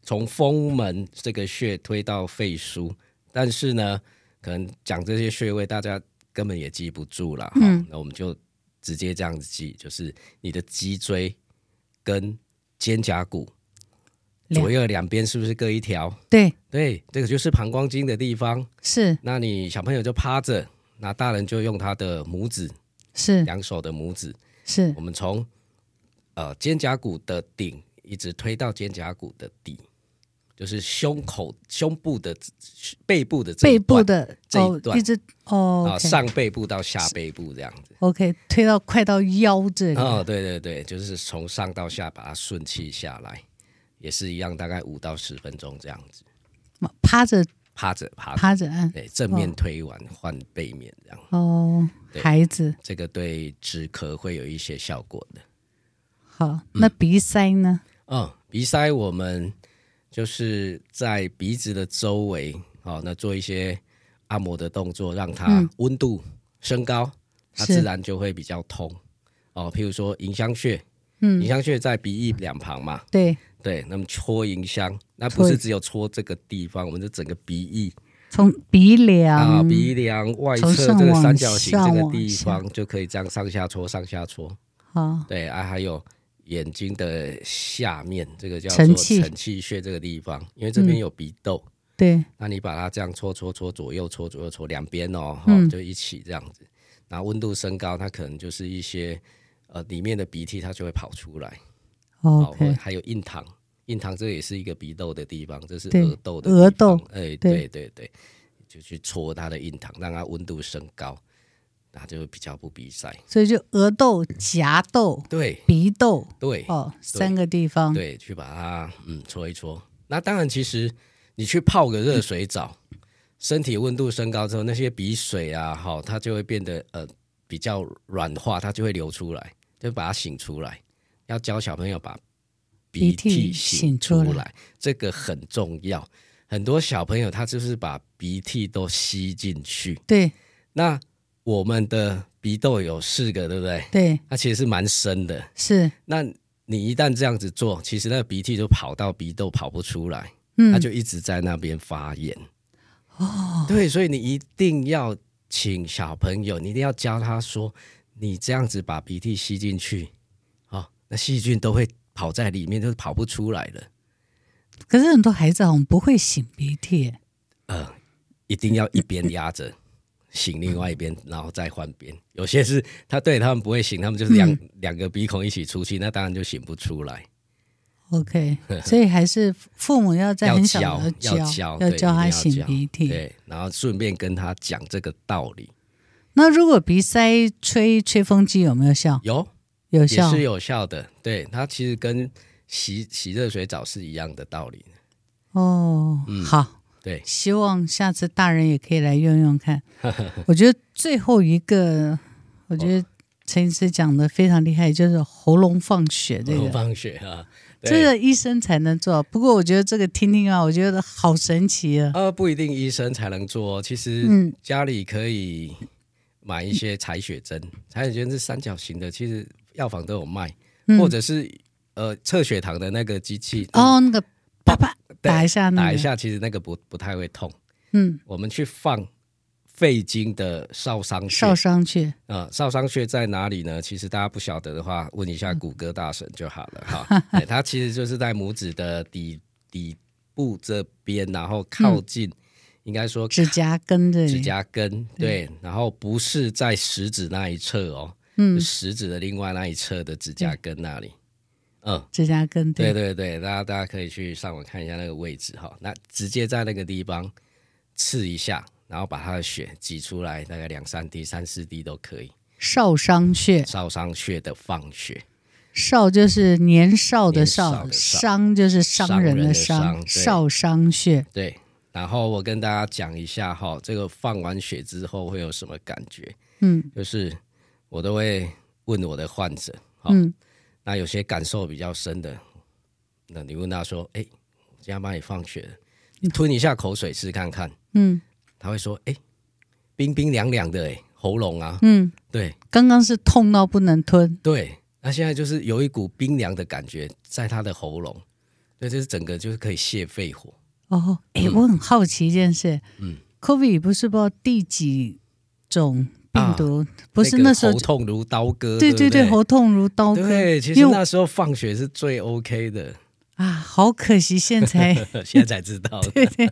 从风门这个穴推到肺俞，但是呢，可能讲这些穴位大家根本也记不住了。嗯，那我们就直接这样子记，就是你的脊椎跟肩胛骨。左右两边是不是各一条？对对，这个就是膀胱经的地方。是，那你小朋友就趴着，那大人就用他的拇指，是两手的拇指。是，我们从呃肩胛骨的顶一直推到肩胛骨的底，就是胸口、胸部的背部的这一段，背部的这一段，一直哦，啊，上背部到下背部这样子。OK，推到快到腰这里。哦，对对对，就是从上到下把它顺气下来。也是一样，大概五到十分钟这样子，趴着？趴着趴趴着按，对，正面推完换背面这样。哦，孩子，这个对止咳会有一些效果的。好，那鼻塞呢？嗯，鼻塞我们就是在鼻子的周围，哦，那做一些按摩的动作，让它温度升高，它自然就会比较通。哦，譬如说迎香穴，嗯，迎香穴在鼻翼两旁嘛，对。对，那么搓银香，那不是只有搓这个地方，我们的整个鼻翼，从鼻梁啊，鼻梁外侧这个三角形这个地方就可以这样上下搓，上下搓。好，对啊，还有眼睛的下面这个叫做承泣穴这个地方，因为这边有鼻窦。对，那你把它这样搓搓搓，左右搓左右搓两边哦，嗯，就一起这样子，然后温度升高，它可能就是一些呃里面的鼻涕它就会跑出来。哦.还有印堂，印堂这也是一个鼻窦的地方，这是额窦的额窦。哎，对对对，就去搓它的印堂，让它温度升高，那就比较不鼻塞。所以就额窦、颊窦、对鼻窦，对哦，三个地方，对，去把它嗯搓一搓。那当然，其实你去泡个热水澡，嗯、身体温度升高之后，那些鼻水啊，好，它就会变得呃比较软化，它就会流出来，就把它醒出来。要教小朋友把鼻涕擤出来，这个很重要。很多小朋友他就是把鼻涕都吸进去。对，那我们的鼻窦有四个，对不对？对，它其实是蛮深的。是，那你一旦这样子做，其实那个鼻涕就跑到鼻窦跑不出来，嗯，它就一直在那边发炎。哦，对，所以你一定要请小朋友，你一定要教他说，你这样子把鼻涕吸进去。那细菌都会跑在里面，就是跑不出来了。可是很多孩子好像不会擤鼻涕，呃，一定要一边压着 擤另外一边，然后再换边。有些是他对他们不会擤，他们就是两、嗯、两个鼻孔一起出气，那当然就擤不出来。OK，所以还是父母要在很小的教要教要教他擤鼻涕，对，然后顺便跟他讲这个道理。那如果鼻塞吹吹风机有没有效？有。有效也是有效的，对，它其实跟洗洗热水澡是一样的道理。哦，嗯，好，对，希望下次大人也可以来用用看。我觉得最后一个，我觉得陈医师讲的非常厉害，就是喉咙放血这个。喉咙放血啊，这个医生才能做。不过我觉得这个听听啊，我觉得好神奇啊。呃，不一定医生才能做，其实家里可以买一些采血针，采血针是三角形的，其实。药房都有卖，嗯、或者是呃测血糖的那个机器哦，那个啪啪打一下、那个，打一下，其实那个不不太会痛。嗯，我们去放肺经的少商穴，少商穴啊、呃，少商穴在哪里呢？其实大家不晓得的话，问一下谷歌大神就好了哈。它其实就是在拇指的底底部这边，然后靠近，嗯、应该说指甲根的指甲根对，对，然后不是在食指那一侧哦。嗯，食指的另外那一侧的指甲根那里，嗯，指甲根，对。对对，大家大家可以去上网看一下那个位置哈。那直接在那个地方刺一下，然后把它的血挤出来，大概两三滴、三四滴都可以。少商穴，少商穴的放血，少就是年少的少，商就是商人的商，少商穴。对，然后我跟大家讲一下哈，这个放完血之后会有什么感觉？嗯，就是我都会问我的患者，嗯，那有些感受比较深的，那你问他说，哎，我今天帮你放血了，你吞一下口水试看看，嗯，他会说，哎，冰冰凉凉的，哎，喉咙啊，嗯，对，刚刚是痛到不能吞，对，那现在就是有一股冰凉的感觉在他的喉咙，对，这是整个就是可以泻肺火。哦，哎，我很好奇一件事，嗯，COVID 不是不知道第几种病毒，啊、不是那时候喉痛如刀割，对对对，喉痛如刀割。对，其实那时候放血是最 OK 的。啊，好可惜，现在 现在才知道。对对，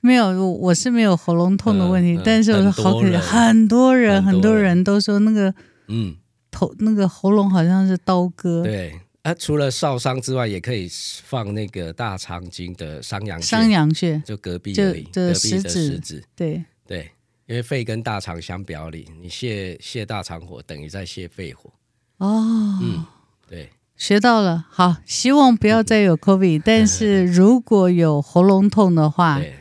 没有，我我是没有喉咙痛的问题，嗯嗯、但是我说好可惜，很多人很多人。都说那个嗯。头那个喉咙好像是刀割，对。啊，除了烧伤之外，也可以放那个大肠经的商阳穴，商阳穴就隔壁而已，就的食指，对。对，因为肺跟大肠相表里，你泻泻大肠火，等于在泻肺火。哦，嗯，对，学到了，好，希望不要再有 COVID，嗯、但是如果有喉咙痛的话，对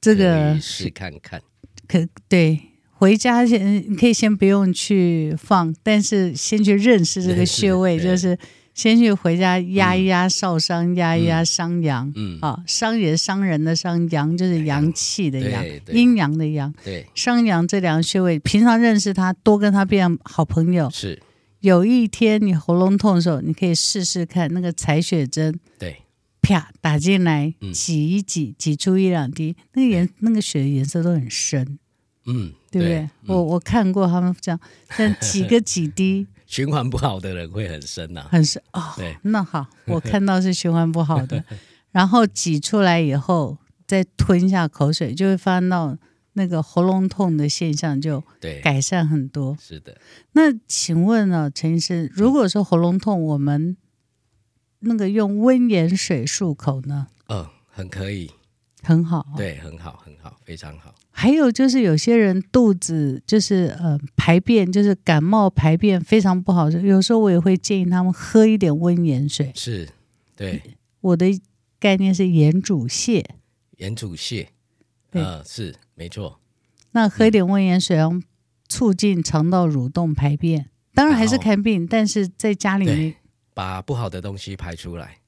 这个试看看，可对，回家先你可以先不用去放，但是先去认识这个穴位，就是。先去回家压一压少商，压一压商阳。嗯，啊，商也是伤人的商，阳就是阳气的阳，阴阳的阳。对，商阳这两个穴位，平常认识他，多跟他变好朋友。是，有一天你喉咙痛的时候，你可以试试看那个采血针，对，啪打进来，挤一挤，挤出一两滴，那个颜那个血的颜色都很深。嗯，对不对？我我看过他们这样，但几个几滴。循环不好的人会很深呐、啊，很深哦。对，那好，我看到是循环不好的，然后挤出来以后再吞下口水，就会发现到那个喉咙痛的现象就改善很多。是的。那请问呢，陈医生，如果说喉咙痛，我们那个用温盐水漱口呢？嗯、呃，很可以，很好，对，很好，很好，非常好。还有就是有些人肚子就是呃排便就是感冒排便非常不好，有时候我也会建议他们喝一点温盐水。是，对，我的概念是盐煮泻，盐煮泻，呃，是没错。那喝一点温盐水，然后促进肠道蠕动排便，当然还是看病，但是在家里面把不好的东西排出来，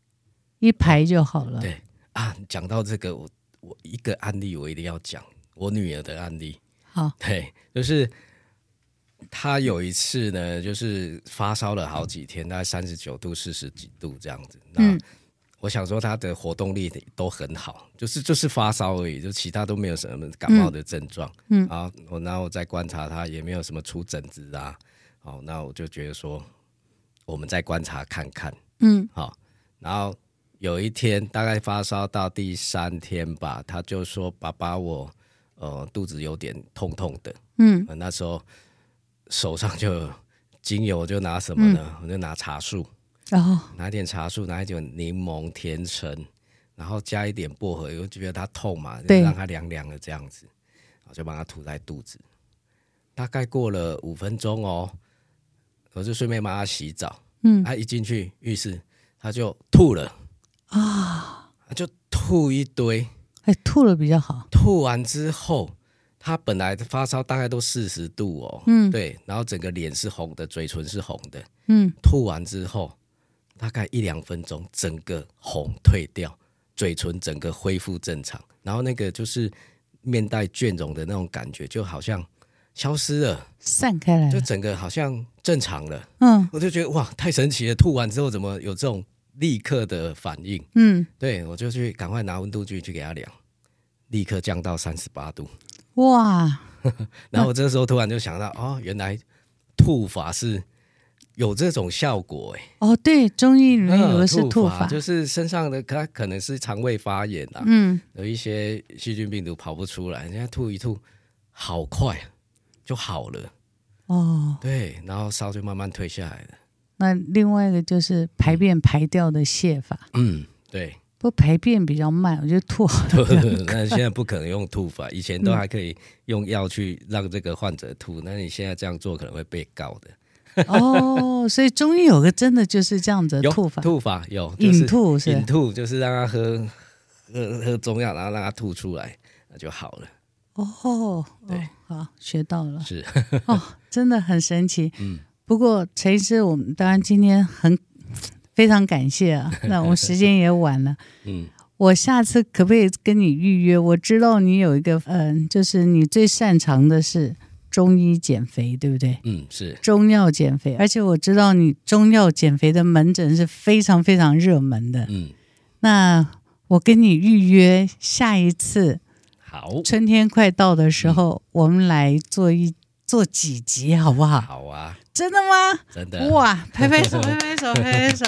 一排就好了。对啊，讲到这个，我我一个案例我一定要讲。我女儿的案例，好，对，就是她有一次呢，就是发烧了好几天，大概三十九度、四十几度这样子。那我想说她的活动力都很好，就是就是发烧而已，就其他都没有什么感冒的症状。嗯，然后我然后我再观察她，也没有什么出疹子啊。好，那我就觉得说，我们再观察看看。嗯，好，然后有一天大概发烧到第三天吧，她就说：“爸爸，我。”呃，肚子有点痛痛的，嗯，呃、那时候手上就精油，就拿什么呢？嗯、我就拿茶树，哦，拿一点茶树，拿一点柠檬甜橙，然后加一点薄荷，我就觉得它痛嘛，就让它凉凉的这样子，我就把它涂在肚子。大概过了五分钟哦，我就顺便帮他洗澡，嗯，他一进去浴室，他就吐了。啊，他就吐一堆。哎，吐了比较好。吐完之后，他本来的发烧大概都四十度哦，嗯，对，然后整个脸是红的，嘴唇是红的，嗯，吐完之后大概一两分钟，整个红退掉，嘴唇整个恢复正常，然后那个就是面带倦容的那种感觉，就好像消失了，散开来了，就整个好像正常了。嗯，我就觉得哇，太神奇了！吐完之后怎么有这种？立刻的反应，嗯，对，我就去赶快拿温度计去给他量，立刻降到三十八度，哇！然后我这时候突然就想到，哦，原来吐法是有这种效果哎。哦，对，中医里面有的是吐法，吐法就是身上的它可能是肠胃发炎啊，嗯，有一些细菌病毒跑不出来，人家吐一吐，好快就好了。哦，对，然后烧就慢慢退下来了。那另外一个就是排便排掉的泻法。嗯，对。不排便比较慢，我觉得吐好。那现在不可能用吐法，以前都还可以用药去让这个患者吐。那你现在这样做可能会被告的。哦，所以中医有个真的就是这样子的吐法。吐法有引吐是引吐，就是让他喝喝喝中药，然后让他吐出来，那就好了。哦，对，哦、好，学到了，是哦，真的很神奇。嗯，不过陈医师，我们当然今天很非常感谢啊。那我们时间也晚了，嗯，我下次可不可以跟你预约？我知道你有一个，嗯、呃，就是你最擅长的是中医减肥，对不对？嗯，是中药减肥，而且我知道你中药减肥的门诊是非常非常热门的。嗯，那我跟你预约下一次。好，春天快到的时候，嗯、我们来做一做几集，好不好？好啊，真的吗？真的哇！拍拍手，拍拍手，拍拍手。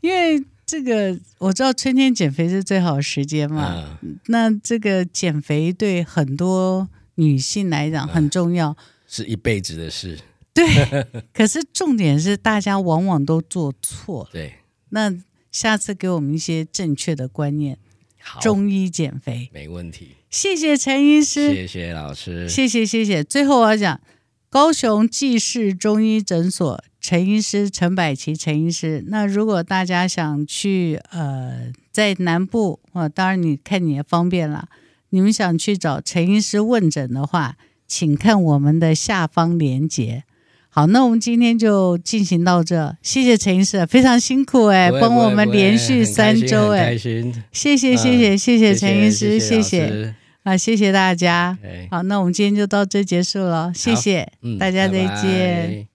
因为这个我知道春天减肥是最好的时间嘛。嗯、那这个减肥对很多女性来讲很重要，嗯、是一辈子的事。对，可是重点是大家往往都做错。对，那下次给我们一些正确的观念。好中医减肥没问题，谢谢陈医师，谢谢老师，谢谢谢谢。最后我要讲，高雄济世中医诊所陈医师陈百祺陈医师。那如果大家想去呃在南部啊、呃，当然你看你也方便了。你们想去找陈医师问诊的话，请看我们的下方链接。好，那我们今天就进行到这。谢谢陈医师，非常辛苦哎，帮我们连续三周哎，谢谢谢谢谢谢陈医师，谢谢啊，谢谢大家。好，那我们今天就到这结束了，谢谢大家，再见。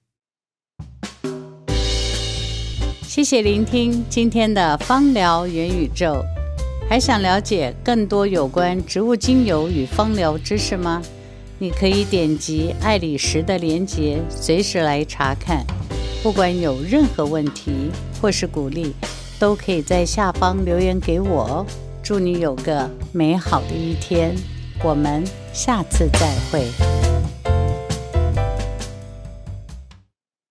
谢谢聆听今天的芳疗元宇宙，还想了解更多有关植物精油与芳疗知识吗？你可以点击爱理石的链接，随时来查看。不管有任何问题或是鼓励，都可以在下方留言给我哦。祝你有个美好的一天，我们下次再会。